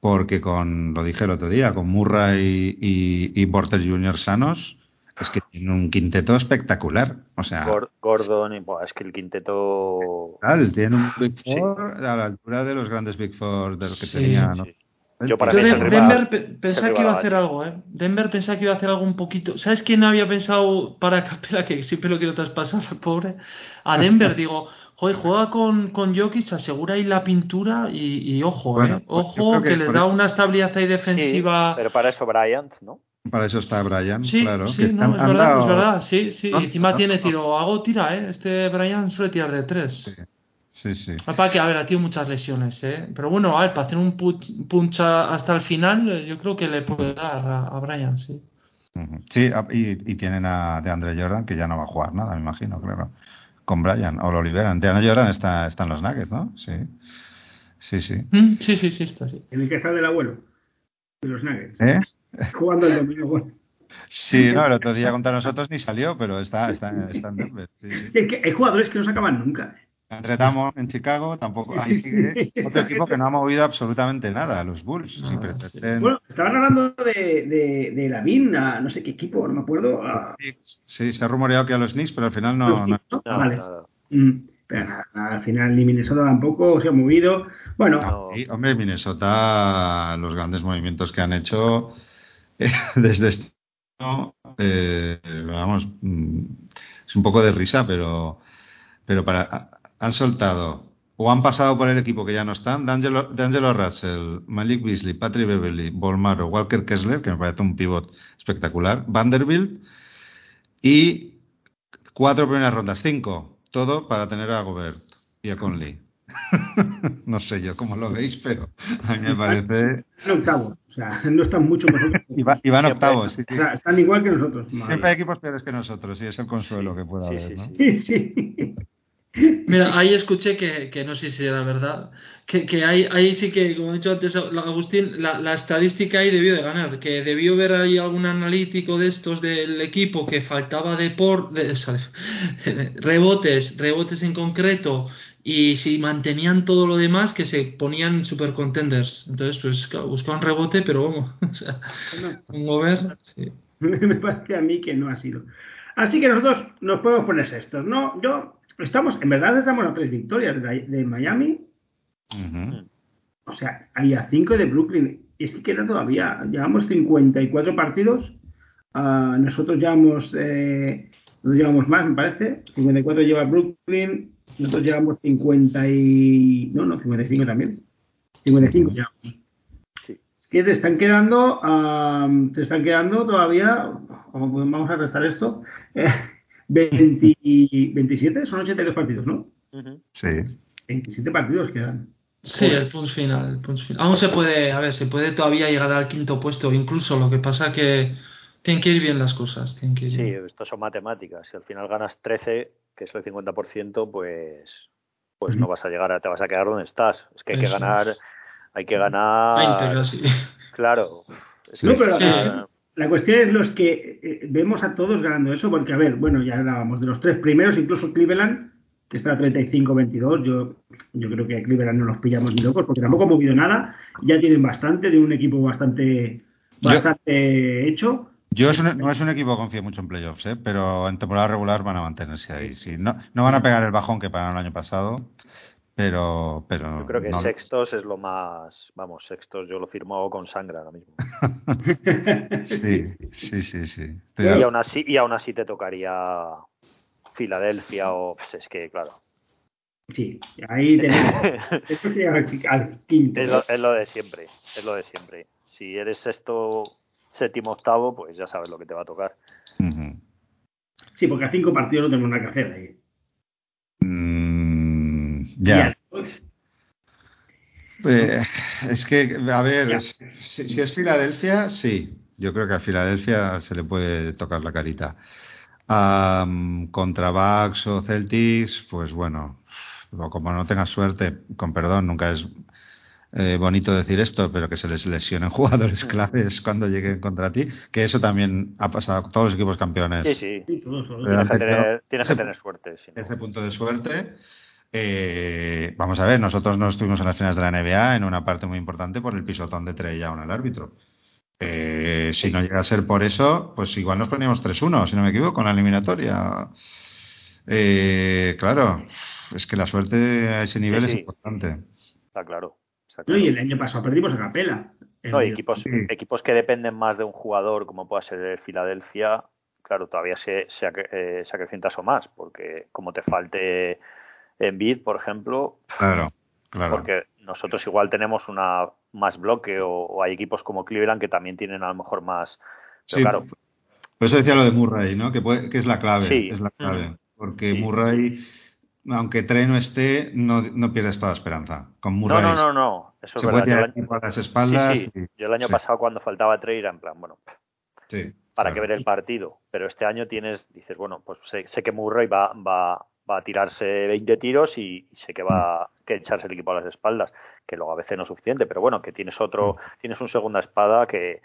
Porque con, lo dije el otro día, con Murray y, y Porter Jr. sanos, es que tiene un quinteto espectacular. O sea,
Gor- Gordon, y, es que el quinteto...
tal, tiene un Big
Sí.
Four a la altura de los grandes Big Four de los que
Sí,
tenía. ¿no?
sí. Yo para
Yo
mí
Denver pe- pensaba que iba a hacer algo, ¿eh? Denver pensaba que iba a hacer algo un poquito. ¿Sabes quién había pensado para [LAUGHS] Capela, que siempre lo quiero traspasar, pobre? A [LAUGHS] Denver, digo, joder, juega con, con Jokic, asegura ahí la pintura y, y ojo,
Bueno,
¿eh? Ojo,
que
que, les da
eso-
una estabilidad ahí
Sí,
defensiva.
pero para eso Bryant, ¿no?
Para eso está Brian,
Sí,
claro.
sí,
que
no,
han-
es
han
verdad,
dado-
es verdad, sí, sí.
No,
y encima
no,
tiene tiro, hago tira, ¿eh? Este Brian suele tirar de tres.
Sí, sí.
Para que, a ver, ha tenido muchas lesiones, ¿eh? Pero bueno, a ver, para hacer un pu- punch a- hasta el final, eh, yo creo que le puede dar a, a Brian, sí.
Sí, a- y, y tienen a DeAndre Jordan, que ya no va a jugar nada, me imagino, claro. Con Brian, o lo liberan. DeAndre Jordan está, está en los Nuggets, ¿no? Sí. Sí, sí.
Mm, Sí, sí, sí, está así.
En el que está del abuelo. De los Nuggets.
¿Eh?
Jugando el domingo. Bueno.
Sí, no, el otro día contra nosotros ni salió, pero está, está, está en Denver. sí, sí.
Es que- hay jugadores que no se acaban nunca.
Tamon en Chicago tampoco. Sigue otro equipo que no ha movido absolutamente nada, los Bulls.
Sí.
estén-
Bueno, estaban hablando de, de, de Lavín, a no sé qué equipo, no me acuerdo.
Sí, se ha rumoreado que a los Knicks, pero al final no. no-
¿no?
No,
vale. Mm, pero nada, al final ni Minnesota tampoco se ha movido. Bueno,
No.
Sí, hombre, Minnesota, los grandes movimientos que han hecho [LAUGHS] eh, desde este año, eh, vamos, mm, es un poco de risa, pero, pero para, han soltado o han pasado por el equipo que ya no están, D'Angelo, D'Angelo Russell, Malik Beasley, Patrick Beverly, Bolmaro, Walker Kessler, que me parece un pivot espectacular, Vanderbilt y cuatro primeras rondas, cinco, todo para tener a Gobert y a Conley. [LAUGHS] no sé yo cómo lo veis, pero a mí me parece.
Están octavos, o sea, no están mucho mejor.
Iba, iban octavos, sí,
O sea, están igual que nosotros. madre.
Siempre hay equipos peores que nosotros, y es el consuelo que pueda
Sí,
haber,
sí,
¿no?
Sí,
sí.
Mira, ahí escuché que, que no sé si era verdad, que, que ahí, ahí sí que, como ha dicho antes Agustín, la, la estadística ahí debió de ganar, que debió ver ahí algún analítico de estos del equipo que faltaba de por de, [LAUGHS] rebotes, rebotes en concreto, y si mantenían todo lo demás, que se ponían super contenders. Entonces, pues claro, buscaban rebote, pero vamos, [LAUGHS] o sea,
Bueno,
un over, sí. [LAUGHS]
me parece a mí que no ha sido. Así que nosotros nos podemos poner sextos, ¿no? Yo, estamos, en verdad estamos a tres victorias de, de Miami, o sea, hay a cinco de Brooklyn. Es que queda todavía, llevamos 54 partidos, ah, nosotros llevamos, eh, nosotros llevamos más, me parece, 54 lleva Brooklyn, nosotros llevamos 50 y... no, no, 55 también. 55 llevamos.
Sí.
que te están quedando, am, te están quedando todavía, vamos a restar esto, eh, 20 27, son 82 partidos, ¿no?
Ujú.
Sí.
27 partidos quedan.
Sí, el punch final, el punch final. Aún se puede, a ver, se puede todavía llegar al quinto puesto, incluso lo que pasa que tienen que ir bien las cosas, tienen que ir
Sí,
bien.
esto son matemáticas. Si al final ganas 13, que es el 50%, pues pues no vas a llegar, a, te vas a quedar donde estás. Es que hay que
Eso
ganar,
es.
hay que ganar,
20 casi.
claro. Es
No,
que-
pero
Sí.
la, la cuestión es los que eh, vemos a todos ganando eso, porque, a ver, bueno, ya hablábamos de los tres primeros, incluso Cleveland, que está a 35-22, yo, yo creo que a Cleveland no los pillamos ni locos, porque tampoco ha movido nada, ya tienen bastante, de un equipo bastante,
Yo-
bastante hecho.
Yo es un- no es un equipo que confíe mucho en playoffs, ¿eh? pero en temporada regular van a mantenerse ahí. Sí, no, no van a pegar el bajón que pagaron el año pasado, pero, pero
Yo creo que
no-
sextos es lo más, vamos, sextos yo lo firmo con sangre ahora mismo. [LAUGHS]
Sí, sí, sí, sí.
Y aún así, y aún así te tocaría Filadelfia o pues es que claro.
Sí, ahí tenemos. [LAUGHS] Al, quinto.
Es lo, es lo de siempre, es lo de siempre. Si eres sexto, séptimo, octavo, pues ya sabes lo que te va a tocar.
Sí, porque a cinco partidos no tenemos nada que hacer ahí.
Ya.
a
Eh, es que, a ver, si, si es Filadelfia, sí. Yo creo que a Filadelfia se le puede tocar la carita. Am, contra Bucks o Celtics, pues bueno, como no tengas suerte, con perdón, nunca es eh, bonito decir esto, pero que se les lesionen [LAUGHS] jugadores claves cuando lleguen contra ti, que eso también ha pasado con todos los equipos campeones.
Sí, sí. Tienes que tener,
pero-
tienes que
ese-
tener suerte. si no-
ese punto de suerte. Eh, vamos a ver, nosotros no estuvimos en las finales de la NBA en una parte muy importante por el pisotón de Trey Young al árbitro. Eh, si no llega a ser por eso, pues igual nos poníamos 3-1, si no me equivoco, en la eliminatoria. Eh, claro, es que la suerte a ese nivel
Sí,
es importante.
Está claro. está
No,
claro.
y el año pasado perdimos a Capela.
No, y equipos,
Sí.
equipos que dependen más de un jugador, como pueda ser el Filadelfia, claro, todavía se, se, eh, se acrecienta eso más, porque como te falte Embiid, por ejemplo,
Claro, claro.
porque nosotros igual tenemos una más bloque o, o hay equipos como Cleveland que también tienen a lo mejor más. Pero
Sí,
claro,
Por eso decía lo de Murray, ¿no? Que, puede- que es la clave.
Sí.
Es la clave.
Ujú.
Porque
Sí.
Murray, aunque Trey no esté, no, no pierdes toda esperanza. Con
no,
Murray
no, no, no, eso es
se
verdad.
puede
Yo
tirar
el año-
las
sí,
espaldas.
sí.
y-
Yo el año
sí,
pasado cuando faltaba Trey era en plan, bueno,
sí,
para
claro.
que ver el partido. Pero este año tienes, dices, bueno, pues sé, sé que Murray va, va, va a tirarse 20 tiros y, y sé que va a que echarse el equipo a las espaldas, que luego a veces no es suficiente, pero bueno, que tienes otro, tienes un segunda espada que,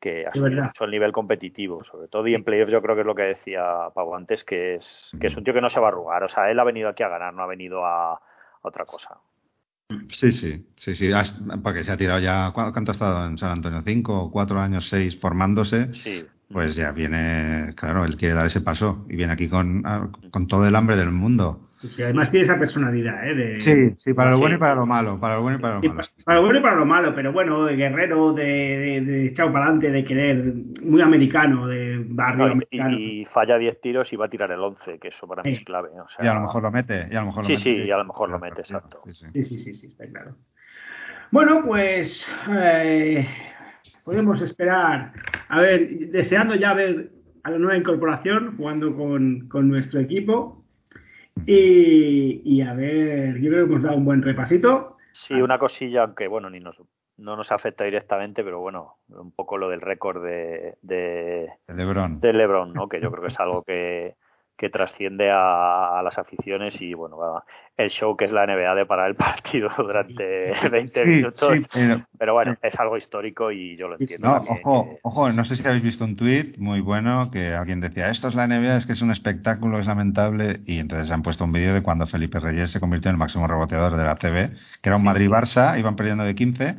que
verdad.
mucho el nivel competitivo, sobre todo y en playoffs yo creo que es lo que decía Pau antes, que es, que es un tío que no se va a arrugar, o sea, él ha venido aquí a ganar, no ha venido a, a otra cosa.
Sí, sí, sí, sí. Porque se ha tirado ya. ¿cu- ¿Cuánto ha estado en San Antonio? ¿Cinco, cuatro años, seis formándose?
Sí.
Pues ya viene, claro, él quiere dar ese paso y viene aquí con, ah, con todo el hambre del mundo.
Sí, además tiene esa personalidad, ¿eh? De,
Sí, sí, para lo
Sí.
bueno y para lo malo. Para lo bueno y para lo
Sí,
malo.
pa- para lo bueno y para lo malo, pero bueno, de guerrero, de, de, de echado para adelante, de querer, muy americano, de barrio
No, y,
americano.
y- falla 10 tiros y va a tirar el 11, que eso para mí
Sí.
es clave. O sea,
Y a lo mejor lo mete, y a lo mejor lo
Sí,
mete.
sí, y a lo mejor lo mete,
Sí,
exacto.
sí, sí.
Sí, sí, sí, sí, está claro. Bueno, pues eh, podemos esperar, a ver, deseando ya ver a la nueva incorporación jugando con, con nuestro equipo. Y, y a ver, yo creo que hemos dado un buen repasito.
Sí, una cosilla, aunque bueno, ni nos, no nos afecta directamente, pero bueno, un poco lo del récord de, de,
Lebron.
de Lebron, ¿no? que yo creo que es algo que, que trasciende a, a, las aficiones y bueno, el show que es la NBA de parar el partido [LAUGHS] durante 20
Sí,
minutos.
sí, pero-
Pero bueno, es algo histórico y yo lo entiendo.
No,
también,
ojo,
que-
ojo, no sé si habéis visto un tuit muy bueno que alguien decía, esto es la NBA, es que es un espectáculo, es lamentable, y entonces han puesto un vídeo de cuando Felipe Reyes se convirtió en el máximo reboteador de la CB, que era un Madrid-Barça, iban perdiendo de 15,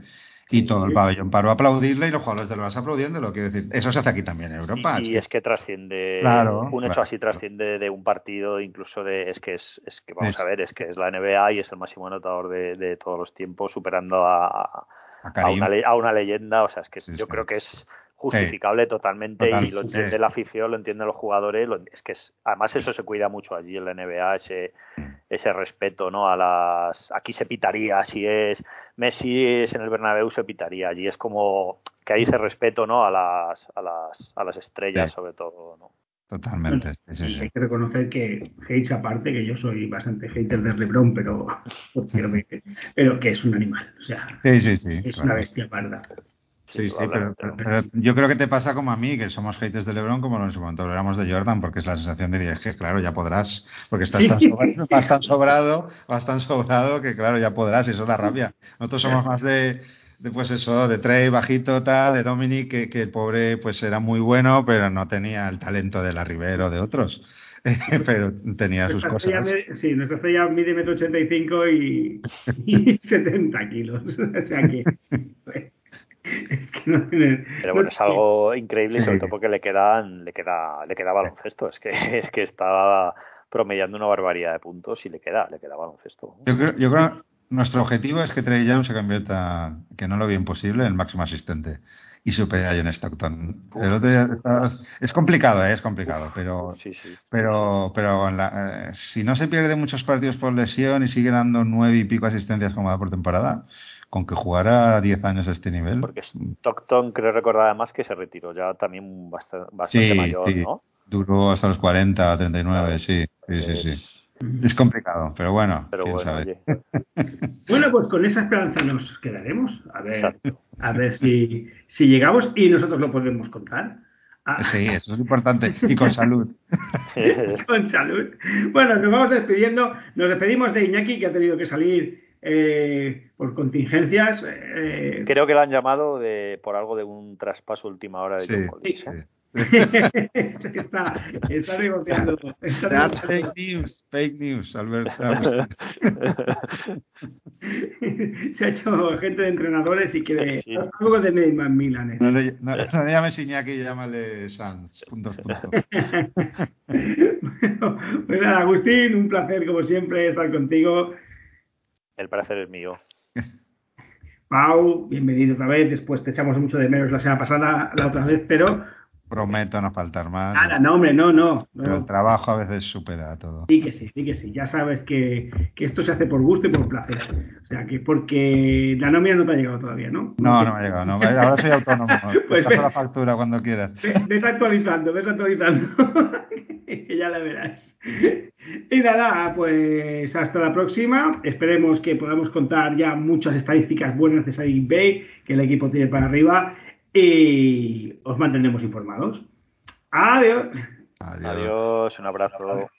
y todo el pabellón paró a aplaudirle y los jugadores del Barça aplaudiendo, quiero decir, eso se hace aquí también en Europa.
Y, y es que trasciende,
Claro,
un hecho
claro,
así trasciende de un partido, incluso de, es que es, es que vamos
Es-
a ver, es que es la NBA y es el máximo anotador de, de todos los tiempos, superando a, a-
a
una, a una leyenda, o sea, es que
Sí,
yo
sí.
creo que es justificable totalmente
Total,
y lo
sí.
entiende la afición, lo entienden los jugadores, lo- es que es, además eso se cuida mucho allí en la NBA, ese, ese respeto, ¿no? A las, aquí se pitaría, si es Messi es en el Bernabéu se pitaría, allí es como que hay ese respeto, ¿no? A las, a las, a las estrellas
Sí.
sobre todo, ¿no?
Totalmente, sí, sí, sí.
Hay que reconocer que hates aparte, que yo soy bastante hater de LeBron, pero, [LAUGHS] pero, que es un animal, o sea,
Sí, sí, sí,
es
claro.
una bestia parda.
Sí, sí, pero, yo creo que te pasa como a mí, que somos haters de LeBron como en su momento lo éramos de Jordan, porque es la sensación de es que claro, ya podrás, porque estás tan sobrado, vas tan sobrado, vas tan sobrado que claro, ya podrás, y eso da rabia. Nosotros somos más de, de pues eso, de Trey, bajito, tal, de Dominic, que, que el pobre pues era muy bueno, pero no tenía el talento de la Rivera o de otros. [LAUGHS] pero tenía sus cosas.
me- sí, nuestra estrella mide metro ochenta y cinco y, y 70 kilos. [LAUGHS] O sea que. [LAUGHS] Es que no tiene-
Pero bueno,
no
es algo increíble y sobre todo porque le quedan, le queda, le queda baloncesto. Es que, [LAUGHS] es que está promediando una barbaridad de puntos y le queda, le queda baloncesto.
Yo creo, yo creo que nuestro objetivo es que Trey Young se convierta, que no lo vi imposible, en el máximo asistente y supere a John Stockton. El otro día estaba- es complicado, ¿eh? es complicado, pero
Sí, sí.
pero pero en la- eh, si no se pierde muchos partidos por lesión y sigue dando nueve y pico asistencias como da por temporada, con que jugara 10 años a este nivel.
Porque Stockton creo recordar además que se retiró ya también bastante, bastante
Sí,
mayor,
sí.
¿no?
Duró hasta los 40, 39, sí, sí, sí, sí. Es complicado, pero bueno,
Pero
quién
bueno,
sabe. [LAUGHS]
Bueno, pues con esa esperanza nos quedaremos. A ver,
Exacto.
a ver si, si llegamos y nosotros lo podemos contar. Ah,
Sí, eso es importante. Y con salud. [LAUGHS]
Con salud. Bueno, nos vamos despidiendo. Nos despedimos de Iñaki, que ha tenido que salir eh, por contingencias. eh,
creo que lo han llamado de, por algo de un traspaso última hora de
Sí,
John Collins.
sí.
¿eh? [LAUGHS]
está, está negociando. está
That's
negociando.
fake news, fake news, Albert. [LAUGHS]
Se ha hecho gente de entrenadores y quiere
Sí.
algo de Neymar Milan. ¿eh?
No le, no, no le llames Iñaki, llámale Sanz. Puntos, puntos. [LAUGHS]
bueno, pues nada, Agustín, un placer como siempre estar contigo.
El placer es mío. [LAUGHS]
Pau, bienvenido otra vez. Después te echamos mucho de menos la semana pasada, la otra vez, pero
Prometo no faltar más.
nada, no, hombre, no, no.
Pero el trabajo a veces supera todo.
Sí que sí, sí que sí. Ya sabes que, que esto se hace por gusto y por placer. O sea, que porque la nómina no te ha llegado todavía, ¿no?
No, no me ha llegado. No, [LAUGHS] ahora soy autónomo.
Pues
Te paso
ve-
la factura cuando quieras.
Ve- Ves actualizando, ves actualizando. [LAUGHS] que ya la verás. [LAUGHS] Y nada, pues hasta la próxima. Esperemos que podamos contar ya muchas estadísticas buenas de Sadik Bay, que el equipo tiene para arriba. Y os mantendremos informados. Adiós.
Adiós.
Adiós, un abrazo.